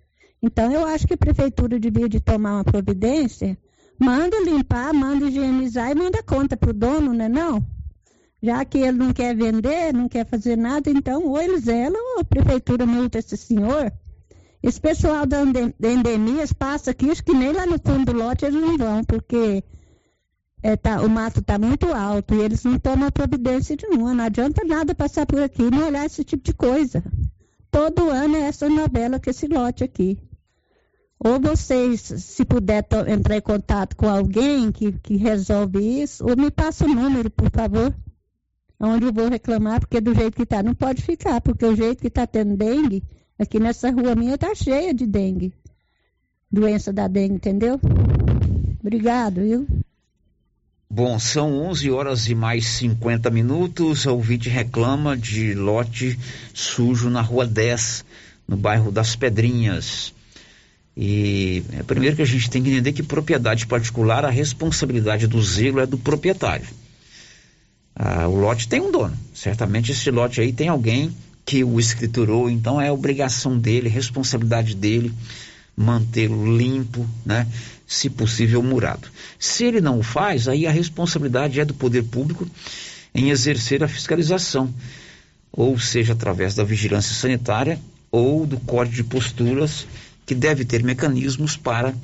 Então eu acho que a prefeitura devia de tomar uma providência Manda limpar, manda higienizar e manda conta pro dono, né não? Já que ele não quer vender, não quer fazer nada, então ou eles zelam ou a prefeitura multa esse senhor. Esse pessoal da endemias passa aqui, acho que nem lá no fundo do lote eles não vão, porque é, tá, o mato está muito alto e eles não tomam providência nenhuma. Não adianta nada passar por aqui e não olhar esse tipo de coisa. Todo ano é essa novela com esse lote aqui. Ou vocês, se puder entrar em contato com alguém que, que resolve isso, ou me passa o número, por favor, onde eu vou reclamar, porque do jeito que está, não pode ficar, porque o jeito que está tendo dengue, aqui nessa rua minha está cheia de dengue. Doença da dengue, entendeu? Obrigado, viu? Bom, são 11 horas e mais 50 minutos. O ouvinte reclama de lote sujo na rua 10, no bairro das Pedrinhas. E é, primeiro que a gente tem que entender que propriedade particular, a responsabilidade do zelo é do proprietário. Ah, o lote tem um dono. Certamente esse lote aí tem alguém que o escriturou, então é obrigação dele, responsabilidade dele mantê-lo limpo, né? Se possível murado. Se ele não o faz, aí a responsabilidade é do poder público em exercer a fiscalização, ou seja, através da vigilância sanitária ou do código de posturas que deve ter mecanismos para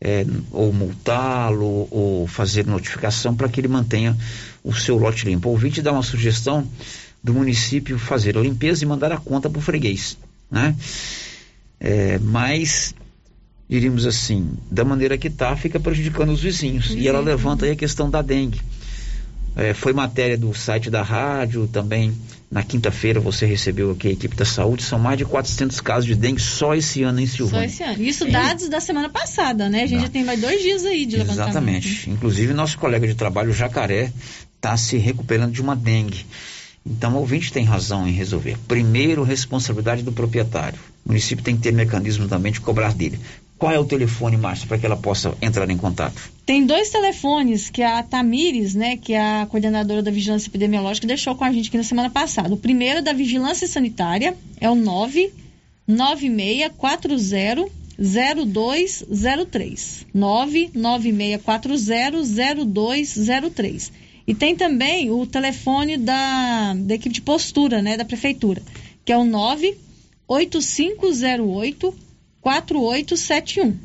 é, ou multá-lo ou fazer notificação para que ele mantenha o seu lote limpo. O ouvinte dá uma sugestão do município fazer a limpeza e mandar a conta para o freguês, né? É, mas diríamos assim, da maneira que está, fica prejudicando os vizinhos. E ela levanta aí a questão da dengue. É, foi matéria do site da rádio, também na quinta-feira você recebeu aqui a equipe da saúde, são mais de 400 casos de dengue só esse ano em Silvânia. Só esse ano. Isso dados da semana passada, né? A gente já tem mais dois dias aí de levantamento. Exatamente. Inclusive, nosso colega de trabalho, o Jacaré, está se recuperando de uma dengue. Então, o ouvinte tem razão em resolver. Primeiro, responsabilidade do proprietário. O município tem que ter mecanismo também de cobrar dele. Qual é o telefone, Márcio, para que ela possa entrar em contato? Tem dois telefones que a Tamires, né, que é a coordenadora da Vigilância Epidemiológica, deixou com a gente aqui na semana passada. O primeiro é da Vigilância Sanitária é o 99640 0203. 99640 0203. E tem também o telefone da, da equipe de postura, né, da prefeitura, que é o 98508 4871.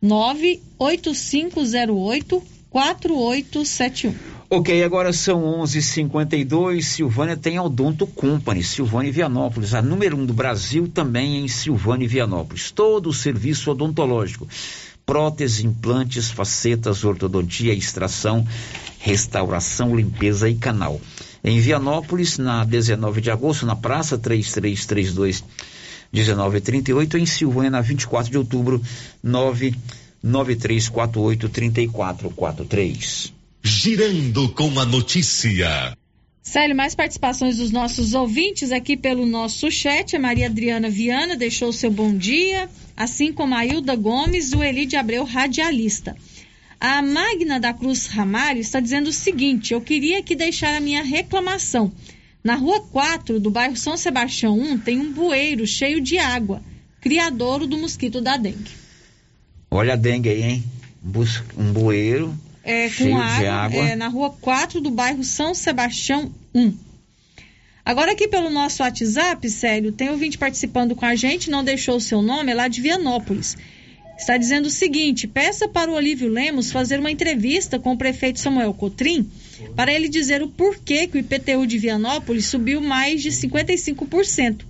98508 4871. Ok, agora são 11:52. Silvânia tem a Odonto Company, Silvânia e Vianópolis, a número um do Brasil, também em Silvânia e Vianópolis. Todo o serviço odontológico: prótese, implantes, facetas, ortodontia, extração, restauração, limpeza e canal. Em Vianópolis, na 19 de agosto, na Praça 3332 1938, em Silvânia, na 24 de outubro, 99348 3443. Girando com a notícia. Célio, mais participações dos nossos ouvintes aqui pelo nosso chat. A Maria Adriana Viana deixou o seu bom dia, assim como a Hilda Gomes e o Eli de Abreu, radialista. A Magna da Cruz Ramalho está dizendo o seguinte: eu queria que deixar a minha reclamação. Na rua 4 do bairro São Sebastião 1 tem um bueiro cheio de água, criadouro do mosquito da dengue. Olha a dengue aí, hein? Um bueiro é, cheio água, de água. É, na rua 4 do bairro São Sebastião 1. Agora aqui pelo nosso WhatsApp, Célio, tem ouvinte participando com a gente, não deixou o seu nome, é lá de Vianópolis. Está dizendo o seguinte: peça para o Olívio Lemos fazer uma entrevista com o prefeito Samuel Cotrim para ele dizer o porquê que o IPTU de Vianópolis subiu mais de 55%.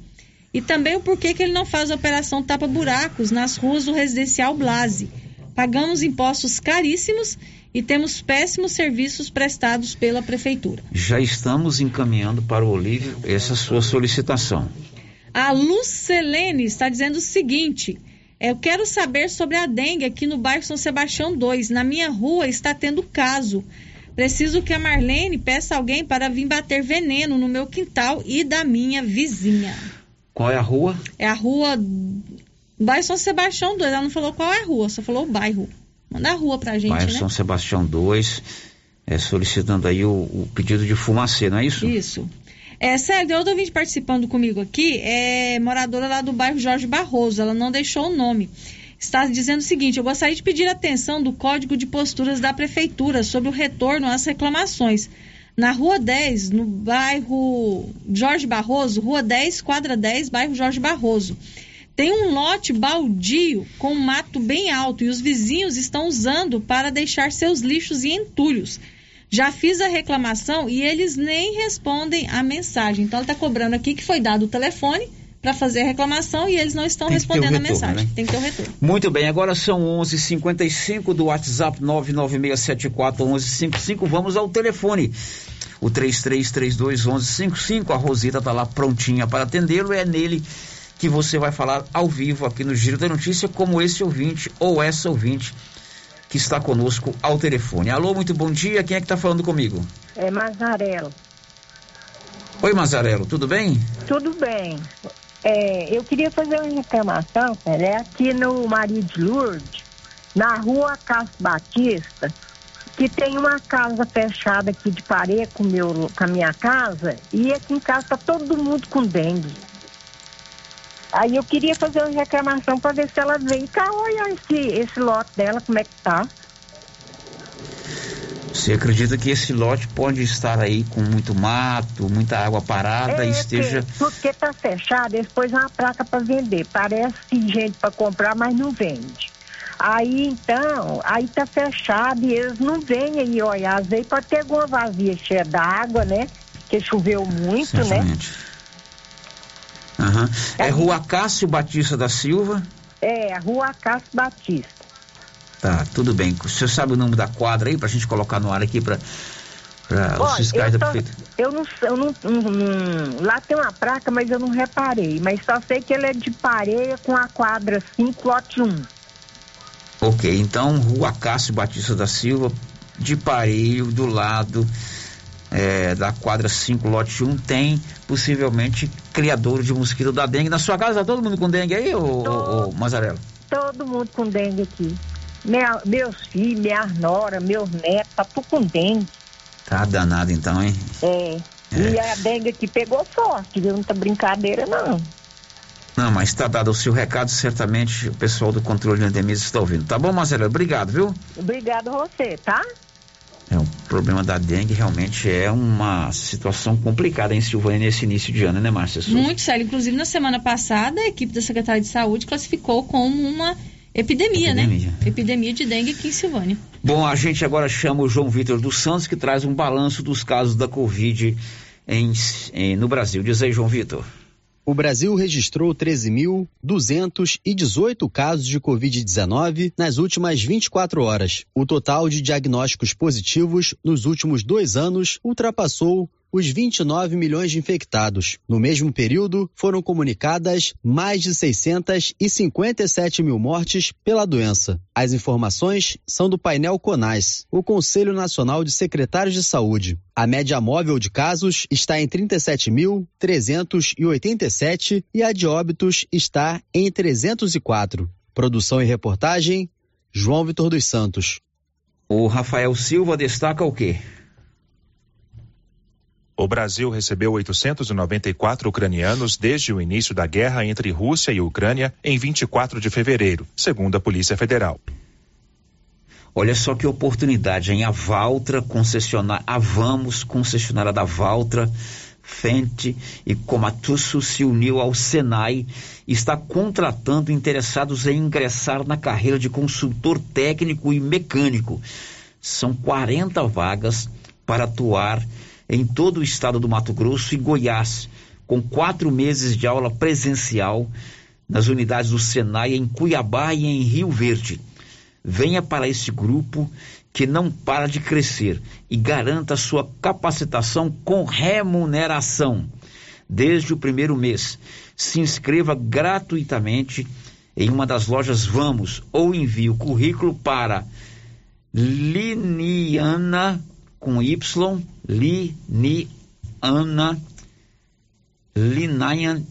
E também o porquê que ele não faz a operação tapa-buracos nas ruas do residencial Blase. Pagamos impostos caríssimos e temos péssimos serviços prestados pela prefeitura. Já estamos encaminhando para o Olívio essa sua solicitação. A Lucelene está dizendo o seguinte: eu quero saber sobre a dengue aqui no bairro São Sebastião 2. Na minha rua está tendo caso. Preciso que a Marlene peça alguém para vir bater veneno no meu quintal e da minha vizinha. Qual é a rua? É a rua bairro São Sebastião 2. Ela não falou qual é a rua, só falou o bairro. Manda a rua pra gente, bairro né? São Sebastião 2, é, solicitando aí o, o pedido de fumacê, não é isso? Isso. É, Célio, outra ouvinte participando comigo aqui, é moradora lá do bairro Jorge Barroso, ela não deixou o nome. Está dizendo o seguinte: eu gostaria de pedir atenção do Código de Posturas da Prefeitura sobre o retorno às reclamações. Na Rua 10, no bairro Jorge Barroso, Rua 10, quadra 10, bairro Jorge Barroso. Tem um lote baldio com um mato bem alto e os vizinhos estão usando para deixar seus lixos e entulhos. Já fiz a reclamação e eles nem respondem a mensagem. Então, ela está cobrando aqui que foi dado o telefone para fazer a reclamação e eles não estão respondendo a retorno, mensagem. né? Tem que ter o retorno. Muito bem, agora são 11:55 h 55 do WhatsApp 996741155. Vamos ao telefone. O 33321155. A Rosita está lá prontinha para atendê-lo. É nele que você vai falar ao vivo aqui no Giro da Notícia, como esse ouvinte ou essa ouvinte que está conosco ao telefone. Alô, muito bom dia. Quem é que está falando comigo? É Mazarelo. Oi, Mazarelo, tudo bem? Tudo bem. É, eu queria fazer uma reclamação, cara, é aqui no Maria de Lourdes, na rua Castro Batista, que tem uma casa fechada aqui de parede com, meu, com a minha casa, e aqui em casa tá todo mundo com dengue. Aí eu queria fazer uma reclamação para ver se ela vem cá olhar esse, esse lote dela, como é que tá. Você acredita que esse lote pode estar aí com muito mato, muita água parada e esteja. que- porque tá fechado, eles pôs uma placa para vender. Parece gente para comprar, mas não vende. Aí então, aí tá fechado e eles não vêm aí olhar. Às vezes pode ter alguma vazia cheia d'água, né? Que choveu muito, né? Aham. É Rua Cássio Batista da Silva. É, a rua Castro Batista. Tá, tudo bem. O senhor sabe o nome da quadra aí pra gente colocar no ar aqui pra, pra os Olha, fiscais eu, da só- prefeitura? eu não, eu não, não- não- Lá tem uma placa, mas eu não reparei. Mas só sei que ele é de pareia com a quadra 5, lote 1. Ok, então Rua Cássio Batista da Silva, de Pareio, do lado é, da quadra 5, lote 1, tem possivelmente criador de mosquito da dengue. Na sua casa, tá todo mundo com dengue aí, ô, ô, ô Mazarelo? Todo mundo com dengue aqui. Minha- meus filhos, minha nora, meus netos, tá tudo com dengue. Tá danado então, hein? É. E a dengue aqui pegou forte, viu? Não tá brincadeira, não. Não, mas tá dado o seu recado, certamente o pessoal do controle de endemias está ouvindo. Tá bom, Marcelo? Obrigado, viu? Obrigado a você, tá? É, o problema da dengue realmente é uma situação complicada em Silvânia nesse início de ano, né, Márcia? Muito sério. Inclusive, na semana passada, a equipe da Secretaria de Saúde classificou como uma epidemia, Epidemia. né? Epidemia de dengue aqui em Silvânia. Bom, a gente agora chama o João Vitor dos Santos, que traz um balanço dos casos da Covid em, em- no Brasil. Diz aí, João Vitor. O Brasil registrou 13.218 casos de Covid-19 nas últimas 24 horas. O total de diagnósticos positivos nos últimos dois anos ultrapassou os 29 milhões de infectados. No mesmo período, foram comunicadas mais de 657 mil mortes pela doença. As informações são do painel CONAS, o Conselho Nacional de Secretários de Saúde. A média móvel de casos está em 37.387 e a de óbitos está em 304. Produção e reportagem, João Vitor dos Santos. O Rafael Silva destaca o quê? O Brasil recebeu 894 ucranianos desde o início da guerra entre Rússia e Ucrânia em 24 de fevereiro, segundo a Polícia Federal. Olha só que oportunidade, hein? A Valtra, concessionária, a Vamos, concessionária da Valtra, Fente e Komatsu se uniu ao Senai e está contratando interessados em ingressar na carreira de consultor técnico e mecânico. São 40 vagas para atuar em todo o estado do Mato Grosso e Goiás, com quatro meses de aula presencial nas unidades do Senai em Cuiabá e em Rio Verde. Venha para esse grupo que não para de crescer e garanta sua capacitação com remuneração desde o primeiro mês. Se inscreva gratuitamente em uma das lojas Vamos ou envie o currículo para Liniana com Y, Liniana, Linayan,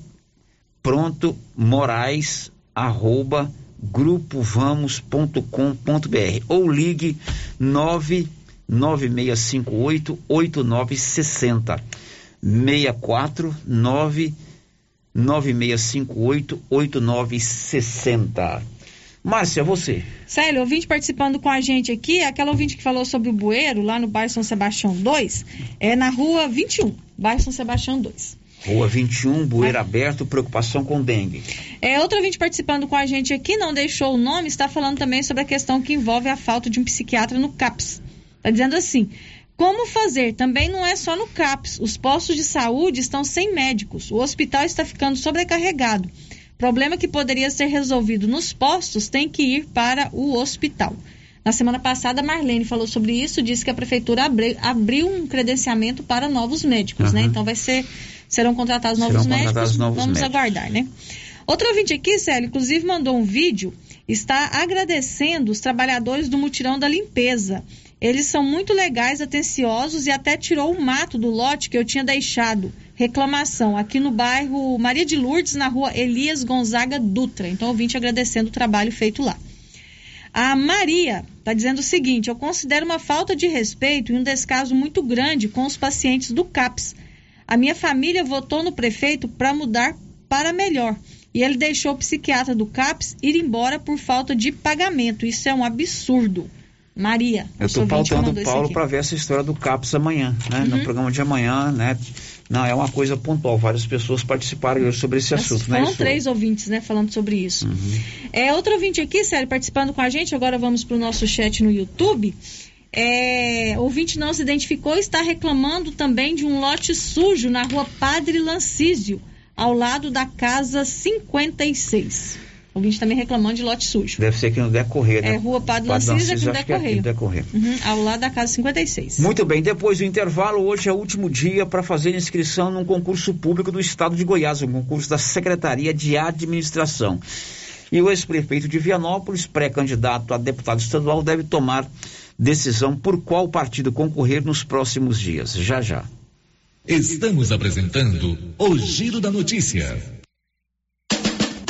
pronto, Moraes, arroba, grupovamos.com.br ou ligue 99658 8960 64 9658 8960. Márcia, você. Célio, ouvinte participando com a gente aqui, aquela ouvinte que falou sobre o bueiro lá no bairro São Sebastião 2, é na rua 21, bairro São Sebastião 2. Rua 21, bueiro ah. aberto, preocupação com dengue. É, outra ouvinte participando com a gente aqui, não deixou o nome, está falando também sobre a questão que envolve a falta de um psiquiatra no CAPS. Está dizendo assim: como fazer? Também não é só no CAPS. Os postos de saúde estão sem médicos. O hospital está ficando sobrecarregado. Problema que poderia ser resolvido nos postos tem que ir para o hospital. Na semana passada, a Marlene falou sobre isso, disse que a prefeitura abriu, abriu um credenciamento para novos médicos, uhum. né? Então vai ser, serão contratados novos serão médicos. Contratados novos Vamos médicos. aguardar, né? Outro ouvinte aqui, Célio, inclusive mandou um vídeo, está agradecendo os trabalhadores do mutirão da limpeza eles são muito legais, atenciosos e até tirou o mato do lote que eu tinha deixado. Reclamação aqui no bairro Maria de Lourdes, na rua Elias Gonzaga Dutra. Então, ouvinte agradecendo o trabalho feito lá. A Maria está dizendo o seguinte: eu considero uma falta de respeito e um descaso muito grande com os pacientes do CAPS. A minha família votou no prefeito para mudar para melhor. E ele deixou o psiquiatra do CAPS ir embora por falta de pagamento. Isso é um absurdo. Maria. Eu estou pautando o Paulo para ver essa história do CAPS amanhã, né? Uhum. No programa de amanhã, né? Não, é uma coisa pontual. Várias pessoas participaram hoje sobre esse Mas assunto, foram né? Foram três ouvintes, né, falando sobre isso. Uhum. É, outro ouvinte aqui, Sério, participando com a gente. Agora vamos para o nosso chat no YouTube. É, ouvinte não se identificou está reclamando também de um lote sujo na rua Padre Lancísio, ao lado da casa 56. Ouvinte também reclamando de lote sujo. Deve ser aqui no Decorrer, né? É Rua Padre Lancisa, aqui no Decorrer. É Decorrer. Uhum, ao lado da casa 56. Muito bem, depois do intervalo, hoje é o último dia para fazer inscrição num concurso público do Estado de Goiás, um concurso da Secretaria de Administração. E o ex-prefeito de Vianópolis, pré-candidato a deputado estadual, deve tomar decisão por qual partido concorrer nos próximos dias. Já já. Estamos apresentando o Giro da Notícia.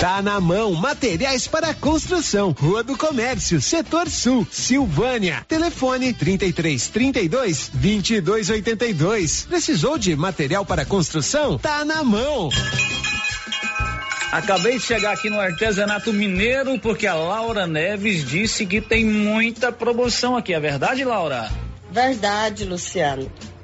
Tá na mão, materiais para construção. Rua do Comércio, Setor Sul, Silvânia. Telefone 33 32 22 82. Precisou de material para construção? Tá na mão. Acabei de chegar aqui no artesanato mineiro porque a Laura Neves disse que tem muita promoção aqui. É verdade, Laura? Verdade, Luciano.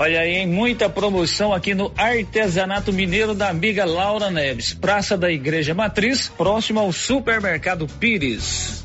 Olha aí, muita promoção aqui no Artesanato Mineiro da amiga Laura Neves, Praça da Igreja Matriz, próximo ao Supermercado Pires.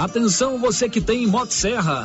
Atenção você que tem Motosserra.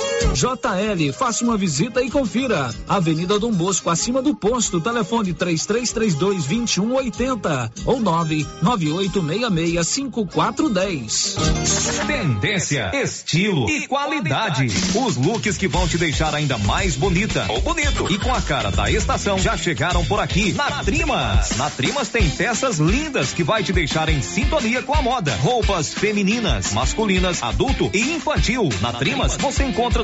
JL, faça uma visita e confira. Avenida Dom Bosco, acima do posto, telefone 3332 2180 ou 99866 5410. Tendência, estilo e qualidade. Os looks que vão te deixar ainda mais bonita ou bonito e com a cara da estação já chegaram por aqui na Trimas. Na Trimas tem peças lindas que vai te deixar em sintonia com a moda. Roupas femininas, masculinas, adulto e infantil. Na Trimas você encontra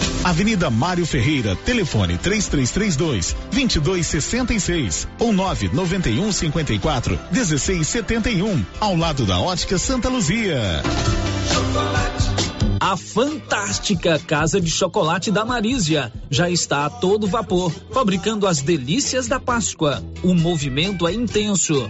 Avenida Mário Ferreira, telefone 3332 2266 ou 991 54 1671, ao lado da Ótica Santa Luzia. A fantástica Casa de Chocolate da Marísia já está a todo vapor, fabricando as delícias da Páscoa. O movimento é intenso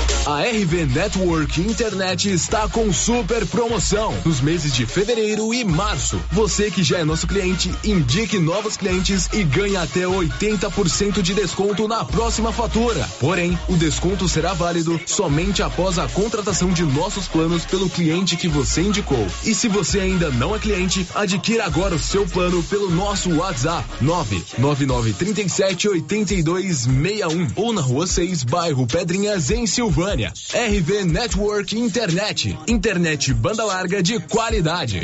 A RV Network Internet está com super promoção nos meses de fevereiro e março. Você que já é nosso cliente, indique novos clientes e ganhe até 80% de desconto na próxima fatura. Porém, o desconto será válido somente após a contratação de nossos planos pelo cliente que você indicou. E se você ainda não é cliente, adquira agora o seu plano pelo nosso WhatsApp 99937 8261 ou na rua 6, bairro Pedrinhas, em Silvânia. RV Network Internet. Internet banda larga de qualidade.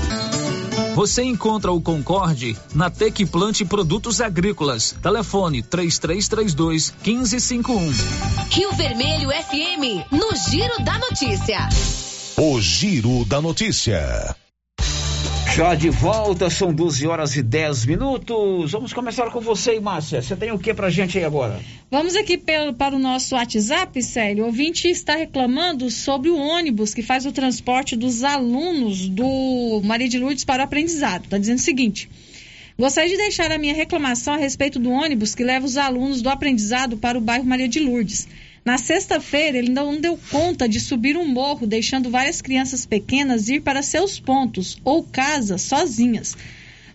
Você encontra o Concorde na Tec Plante Produtos Agrícolas. Telefone 3332 1551. Rio Vermelho FM, no Giro da Notícia. O Giro da Notícia. Já de volta, são 12 horas e 10 minutos. Vamos começar com você, Márcia. Você tem o que pra gente aí agora? Vamos aqui pelo, para o nosso WhatsApp, Célio. O ouvinte está reclamando sobre o ônibus que faz o transporte dos alunos do Maria de Lourdes para o aprendizado. Está dizendo o seguinte. Gostaria de deixar a minha reclamação a respeito do ônibus que leva os alunos do aprendizado para o bairro Maria de Lourdes. Na sexta-feira, ele não deu conta de subir um morro, deixando várias crianças pequenas ir para seus pontos ou casas sozinhas.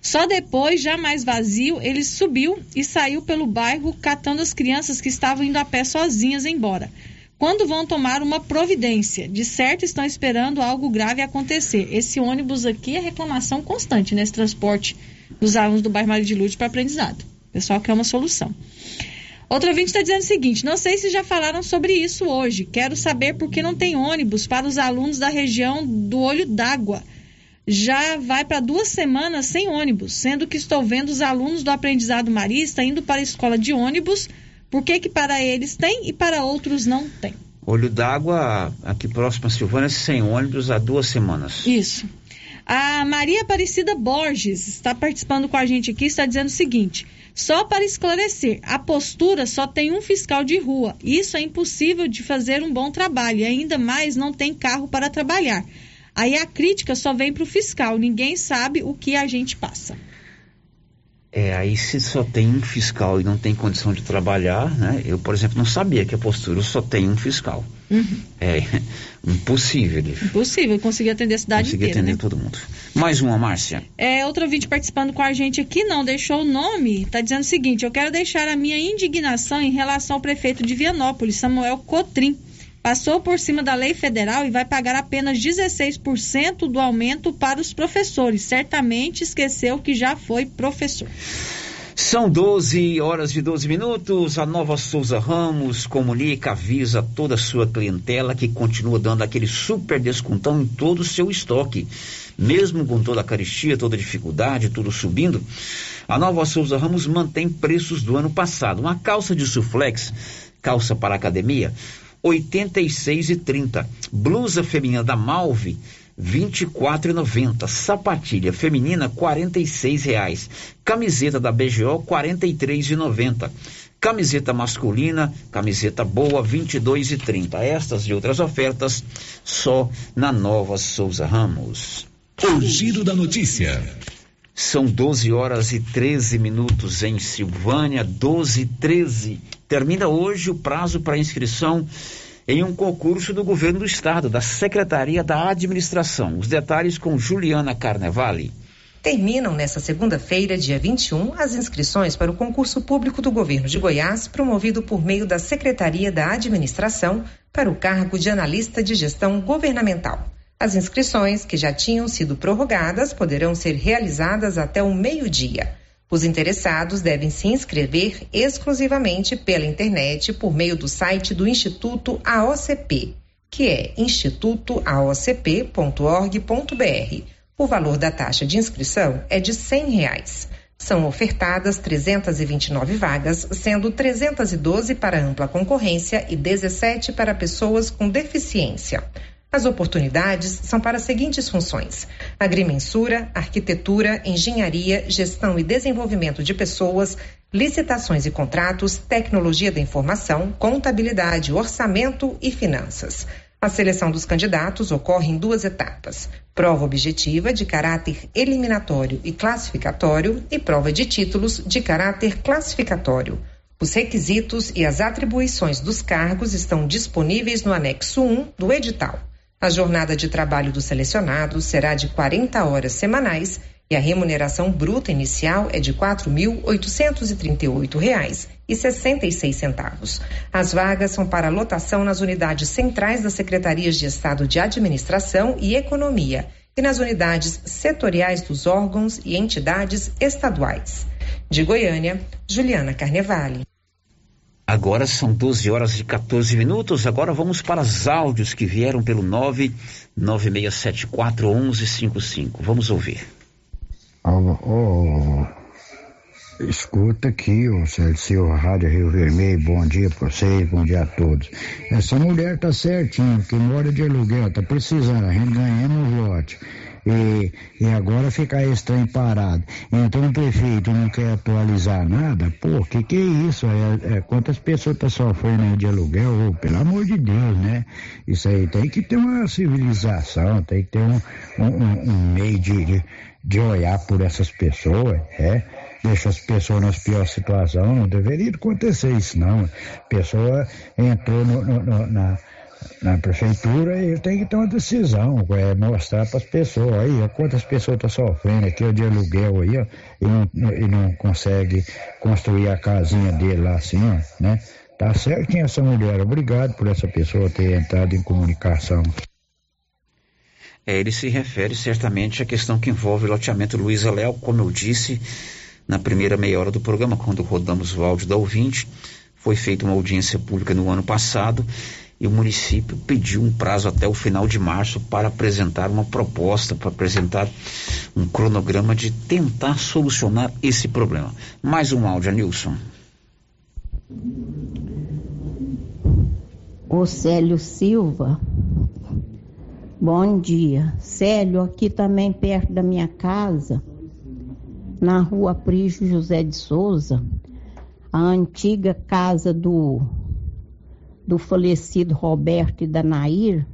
Só depois, já mais vazio, ele subiu e saiu pelo bairro catando as crianças que estavam indo a pé sozinhas embora. Quando vão tomar uma providência? De certo estão esperando algo grave acontecer. Esse ônibus aqui é reclamação constante nesse transporte dos alunos do bairro Mário de Lourdes para aprendizado. O pessoal quer uma solução. Outro ouvinte está dizendo o seguinte: não sei se já falaram sobre isso hoje. Quero saber por que não tem ônibus para os alunos da região do Olho d'Água. Já vai para duas semanas sem ônibus, sendo que estou vendo os alunos do aprendizado marista indo para a escola de ônibus. Por que, que para eles tem e para outros não tem? Olho d'Água, aqui próximo a Silvânia, sem ônibus há duas semanas. Isso. A Maria Aparecida Borges está participando com a gente aqui, está dizendo o seguinte: só para esclarecer, a postura só tem um fiscal de rua. Isso é impossível de fazer um bom trabalho e ainda mais não tem carro para trabalhar. Aí a crítica só vem para o fiscal, ninguém sabe o que a gente passa. É, aí se só tem um fiscal e não tem condição de trabalhar, né? Eu, por exemplo, não sabia que a postura só tem um fiscal. Uhum. É impossível. Impossível conseguir atender a cidade conseguir inteira. atender né? todo mundo. Mais uma, Márcia. É, outro vídeo participando com a gente aqui, não deixou o nome, está dizendo o seguinte, eu quero deixar a minha indignação em relação ao prefeito de Vianópolis, Samuel Cotrim. Passou por cima da lei federal e vai pagar apenas 16% do aumento para os professores. Certamente esqueceu que já foi professor. São 12 horas e 12 minutos. A Nova Souza Ramos comunica, avisa toda a sua clientela que continua dando aquele super descontão em todo o seu estoque. Mesmo com toda a caristia, toda a dificuldade, tudo subindo, a Nova Souza Ramos mantém preços do ano passado. Uma calça de suflex, calça para academia, 86,30. Blusa feminina da Malve, 24,90. Sapatilha feminina, R$ reais. Camiseta da BGO, R$ 43,90. Camiseta masculina, camiseta boa, R$ 22,30. Estas e outras ofertas só na Nova Souza Ramos. O giro da notícia. São 12 horas e 13 minutos em Silvânia, 12 e 13. Termina hoje o prazo para inscrição em um concurso do governo do estado, da Secretaria da Administração. Os detalhes com Juliana Carnevale. Terminam nesta segunda-feira, dia 21, as inscrições para o concurso público do governo de Goiás, promovido por meio da Secretaria da Administração para o cargo de analista de gestão governamental. As inscrições, que já tinham sido prorrogadas, poderão ser realizadas até o meio-dia. Os interessados devem se inscrever exclusivamente pela internet por meio do site do Instituto AOCP, que é institutoaocp.org.br. O valor da taxa de inscrição é de 100 reais. São ofertadas 329 vagas, sendo 312 para ampla concorrência e 17 para pessoas com deficiência. As oportunidades são para as seguintes funções: agrimensura, arquitetura, engenharia, gestão e desenvolvimento de pessoas, licitações e contratos, tecnologia da informação, contabilidade, orçamento e finanças. A seleção dos candidatos ocorre em duas etapas: prova objetiva de caráter eliminatório e classificatório e prova de títulos de caráter classificatório. Os requisitos e as atribuições dos cargos estão disponíveis no anexo 1 do edital. A jornada de trabalho dos selecionados será de 40 horas semanais e a remuneração bruta inicial é de R$ 4.838,66. As vagas são para lotação nas unidades centrais das Secretarias de Estado de Administração e Economia e nas unidades setoriais dos órgãos e entidades estaduais. De Goiânia, Juliana Carnevale. Agora são 12 horas e 14 minutos. Agora vamos para os áudios que vieram pelo 99674 1155. Vamos ouvir. Oh, oh, escuta aqui, o Celso Rádio Rio Vermelho, bom dia para vocês, bom dia a todos. Essa mulher tá certinho, que mora de aluguel, tá precisando, a gente ganhamos um lote e, e agora fica esse trem parado. Então o prefeito não quer atualizar nada, pô, que que é isso? É, é quantas pessoas estão tá sofrendo de aluguel? Oh, pelo amor de Deus, né? Isso aí tem que ter uma civilização, tem que ter um, um, um meio de, de, de olhar por essas pessoas, é? deixa as pessoas nas piores situações, não deveria acontecer isso não. A pessoa entrou no, no, no, na, na prefeitura, ele tem que ter uma decisão, é, mostrar para as pessoas aí, quantas pessoas estão tá sofrendo aqui ó, de aluguel aí, ó, e não, e não consegue construir a casinha dele lá assim, ó, né? Tá certinho essa mulher, obrigado por essa pessoa ter entrado em comunicação. É, ele se refere certamente à questão que envolve o loteamento Luiza Léo, como eu disse na primeira meia hora do programa, quando rodamos o áudio da ouvinte, foi feita uma audiência pública no ano passado e o município pediu um prazo até o final de março para apresentar uma proposta, para apresentar um cronograma de tentar solucionar esse problema. Mais um áudio, Nilson. O Célio Silva. Bom dia. Célio, aqui também perto da minha casa, na rua Prígio José de Souza, a antiga casa do do falecido Roberto e da Nair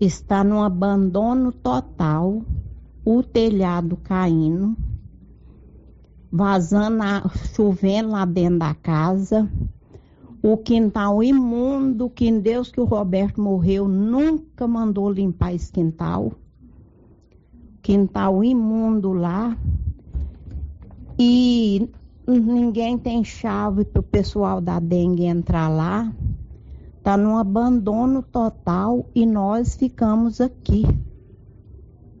está num abandono total, o telhado caindo, vazando, chovendo lá dentro da casa, o quintal imundo, que em Deus que o Roberto morreu nunca mandou limpar esse quintal. Quintal imundo lá. E ninguém tem chave para o pessoal da dengue entrar lá está num abandono total e nós ficamos aqui,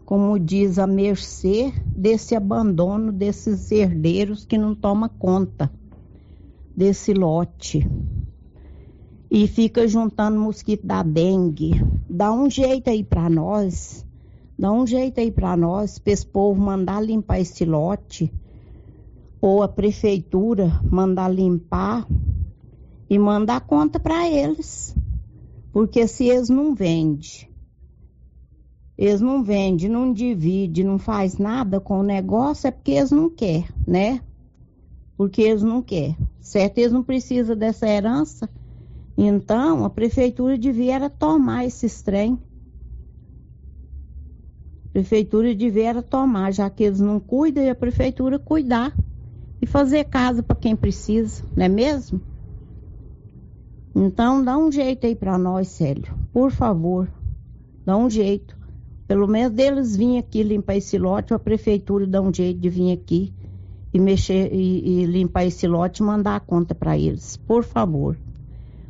como diz a mercê desse abandono desses herdeiros que não toma conta desse lote. E fica juntando mosquito da dengue. Dá um jeito aí para nós. Dá um jeito aí para nós, para esse povo mandar limpar esse lote. Ou a prefeitura mandar limpar e mandar conta para eles. Porque se eles não vendem, eles não vendem, não dividem, não faz nada com o negócio, é porque eles não querem, né? Porque eles não querem. Certo? Eles não precisam dessa herança. Então, a prefeitura devia tomar esse trem. A prefeitura devia tomar, já que eles não cuidam, e a prefeitura cuidar. E fazer casa para quem precisa, não é mesmo? Então, dá um jeito aí para nós, Célio. Por favor, dá um jeito. Pelo menos deles vir aqui limpar esse lote, a prefeitura dá um jeito de vir aqui e mexer e, e limpar esse lote e mandar a conta para eles. Por favor.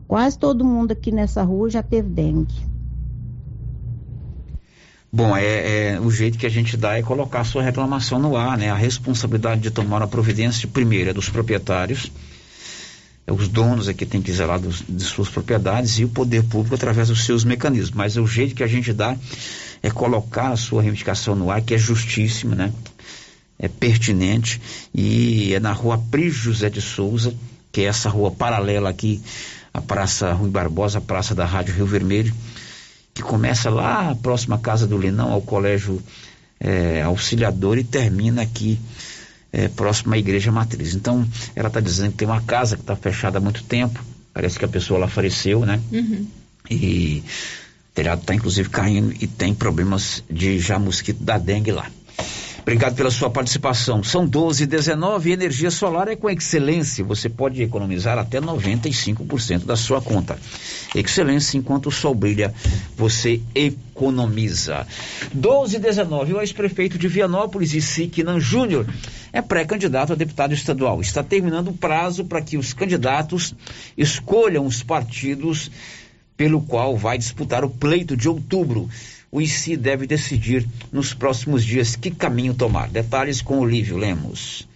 Quase todo mundo aqui nessa rua já teve dengue. Bom, é, é, o jeito que a gente dá é colocar a sua reclamação no ar, né? A responsabilidade de tomar a providência primeiro é dos proprietários os donos aqui têm que zelar dos, de suas propriedades e o poder público através dos seus mecanismos. Mas o jeito que a gente dá é colocar a sua reivindicação no ar, que é justíssima, né? É pertinente e é na rua Pris José de Souza, que é essa rua paralela aqui, a Praça Rui Barbosa, a Praça da Rádio Rio Vermelho, que começa lá próxima à Casa do Linão, ao Colégio é, Auxiliador e termina aqui é, próximo à igreja matriz. Então, ela está dizendo que tem uma casa que está fechada há muito tempo, parece que a pessoa lá faleceu, né? Uhum. E o telhado está inclusive caindo e tem problemas de já mosquito da dengue lá. Obrigado pela sua participação. São 12 e 19 energia solar é com excelência. Você pode economizar até 95% da sua conta. Excelência, enquanto o sol brilha, você economiza. 12 e 19, o ex-prefeito de Vianópolis, Isiquinan Júnior, é pré-candidato a deputado estadual. Está terminando o prazo para que os candidatos escolham os partidos pelo qual vai disputar o pleito de outubro o ICI deve decidir nos próximos dias que caminho tomar. Detalhes com Olívio Lemos.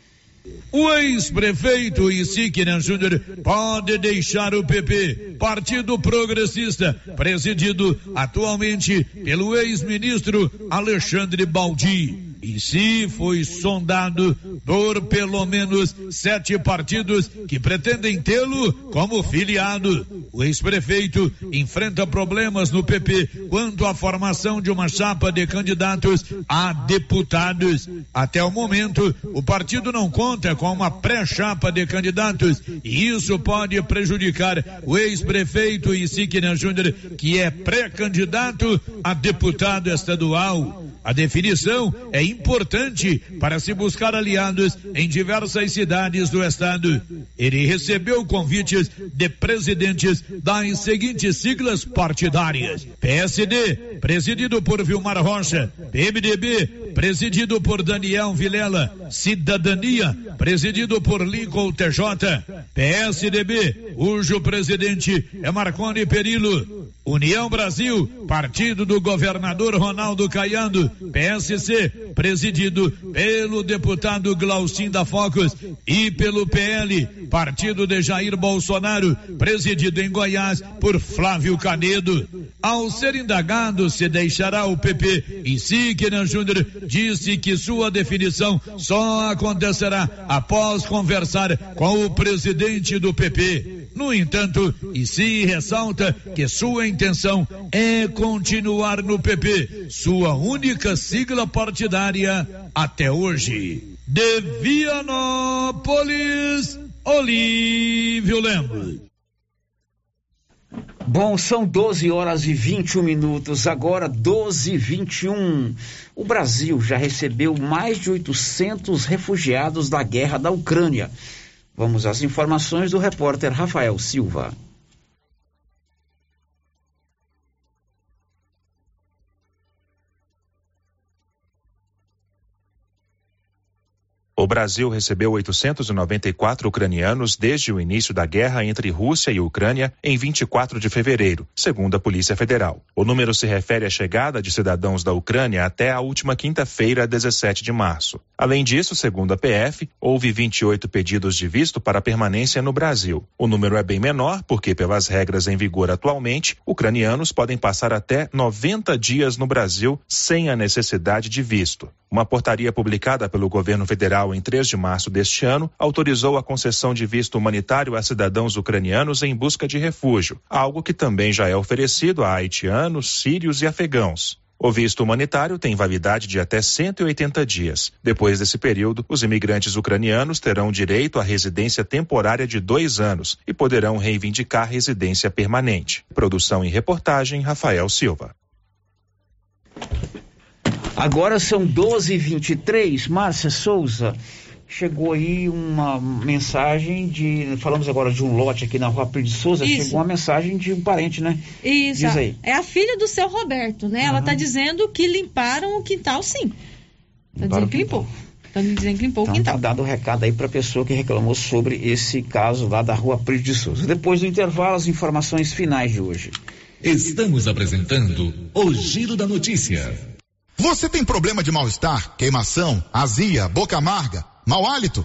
O ex-prefeito Isiquinan Júnior pode deixar o PP, Partido Progressista, presidido atualmente pelo ex-ministro Alexandre Baldi e se foi sondado por pelo menos sete partidos que pretendem tê-lo como filiado. O ex-prefeito enfrenta problemas no PP quanto à formação de uma chapa de candidatos a deputados. Até o momento, o partido não conta com uma pré-chapa de candidatos e isso pode prejudicar o ex-prefeito Isiquina Júnior, que é pré-candidato a deputado estadual. A definição é importante para se buscar aliados em diversas cidades do estado. Ele recebeu convites de presidentes das seguintes siglas partidárias: PSD, presidido por Vilmar Rocha, PMDB, presidido por Daniel Vilela, Cidadania, presidido por Lincoln TJ, PSDB, cujo presidente é Marconi Perillo, União Brasil, partido do governador Ronaldo Caiado, PSC, presidido pelo deputado Glaucin da Focus e pelo PL, partido de Jair Bolsonaro, presidido em Goiás por Flávio Canedo. Ao ser indagado se deixará o PP, Insignia Júnior disse que sua definição só acontecerá após conversar com o presidente do PP. No entanto, e se ressalta que sua intenção é continuar no PP, sua única sigla partidária até hoje. De Vianópolis, Olívio Lemos. Bom, são 12 horas e 21 minutos, agora 12 e 21. O Brasil já recebeu mais de 800 refugiados da guerra da Ucrânia. Vamos às informações do repórter Rafael Silva. O Brasil recebeu 894 ucranianos desde o início da guerra entre Rússia e Ucrânia em 24 de fevereiro, segundo a Polícia Federal. O número se refere à chegada de cidadãos da Ucrânia até a última quinta-feira, 17 de março. Além disso, segundo a PF, houve 28 pedidos de visto para permanência no Brasil. O número é bem menor porque, pelas regras em vigor atualmente, ucranianos podem passar até 90 dias no Brasil sem a necessidade de visto. Uma portaria publicada pelo governo federal em 3 de março deste ano autorizou a concessão de visto humanitário a cidadãos ucranianos em busca de refúgio, algo que também já é oferecido a haitianos, sírios e afegãos. O visto humanitário tem validade de até 180 dias. Depois desse período, os imigrantes ucranianos terão direito à residência temporária de dois anos e poderão reivindicar residência permanente. Produção e reportagem Rafael Silva. Agora são 12h23. Márcia Souza, chegou aí uma mensagem de. Falamos agora de um lote aqui na rua Pedro de Souza. Isso. Chegou uma mensagem de um parente, né? Isso. Diz aí. É a filha do seu Roberto, né? Ela tá dizendo que limparam o quintal, sim. Tá Limparam dizendo que limpou. Tá dizendo que limpou o Então quintal. tá dado o recado aí para a pessoa que reclamou sobre esse caso lá da rua Pedro de Souza. Depois do intervalo, as informações finais de hoje. Estamos apresentando o Giro da Notícia. Você tem problema de mal-estar, queimação, azia, boca amarga? Mau hálito?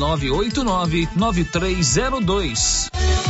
9899302.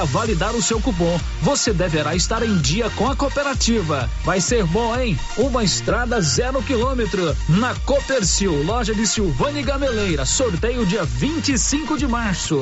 validar o seu cupom, você deverá estar em dia com a cooperativa. Vai ser bom, hein? Uma estrada zero quilômetro na Copercil, loja de Silvânia Gameleira. Sorteio dia 25 de março.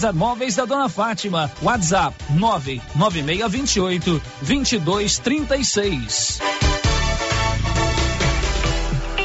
César Móveis da Dona Fátima. WhatsApp 99628 2236.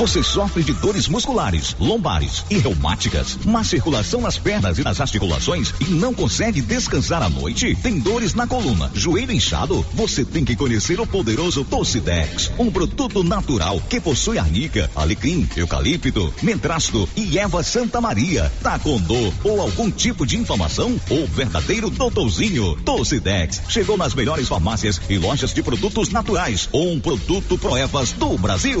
Você sofre de dores musculares, lombares e reumáticas, má circulação nas pernas e nas articulações e não consegue descansar à noite? Tem dores na coluna, joelho inchado? Você tem que conhecer o poderoso Tocidex, um produto natural que possui arnica, alecrim, eucalipto, mentrasto e erva Santa Maria. Tá com dor ou algum tipo de inflamação? O verdadeiro doutorzinho Tocidex chegou nas melhores farmácias e lojas de produtos naturais. Um produto Proevas do Brasil.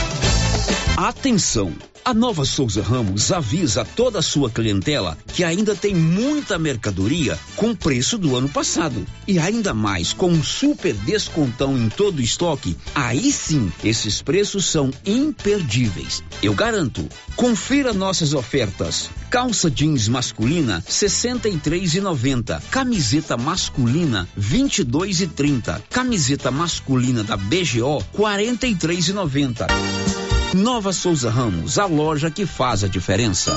Atenção! A Nova Souza Ramos avisa a toda a sua clientela que ainda tem muita mercadoria com preço do ano passado. E ainda mais com um super descontão em todo o estoque, aí sim esses preços são imperdíveis. Eu garanto. Confira nossas ofertas. Calça jeans masculina 63,90. Camiseta masculina 22,30. Camiseta masculina da BGO 43,90. Nova Souza Ramos, a loja que faz a diferença.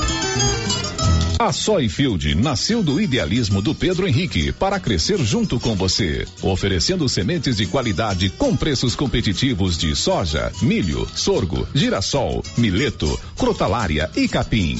A Soyfield nasceu do idealismo do Pedro Henrique para crescer junto com você, oferecendo sementes de qualidade com preços competitivos de soja, milho, sorgo, girassol, mileto, crotalária e capim.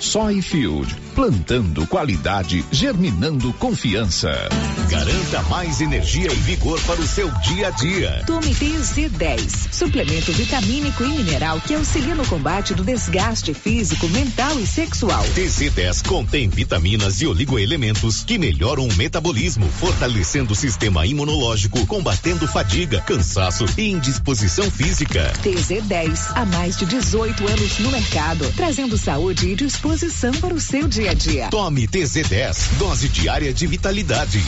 Soyfield, plantando qualidade, germinando confiança. Garanta mais energia e vigor para o seu dia a dia. Tome TZ10, suplemento vitamínico e mineral que auxilia no combate do desgaste físico, mental e sexual. TZ10 contém vitaminas e oligoelementos que melhoram o metabolismo, fortalecendo o sistema imunológico, combatendo fadiga, cansaço e indisposição física. TZ10, há mais de 18 anos no mercado, trazendo saúde e disposição para o seu dia a dia. Tome TZ10, dose diária de vitalidade.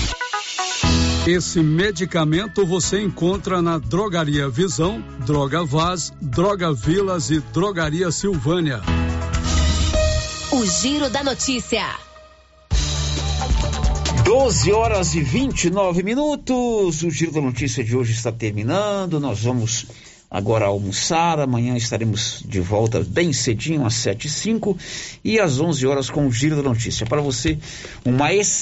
Esse medicamento você encontra na Drogaria Visão, Droga Vaz, Droga Vilas e Drogaria Silvânia. O Giro da Notícia. 12 horas e 29 minutos. O Giro da Notícia de hoje está terminando. Nós vamos agora almoçar. Amanhã estaremos de volta bem cedinho, às 7 e 5 e às 11 horas com o Giro da Notícia. Para você, uma excelente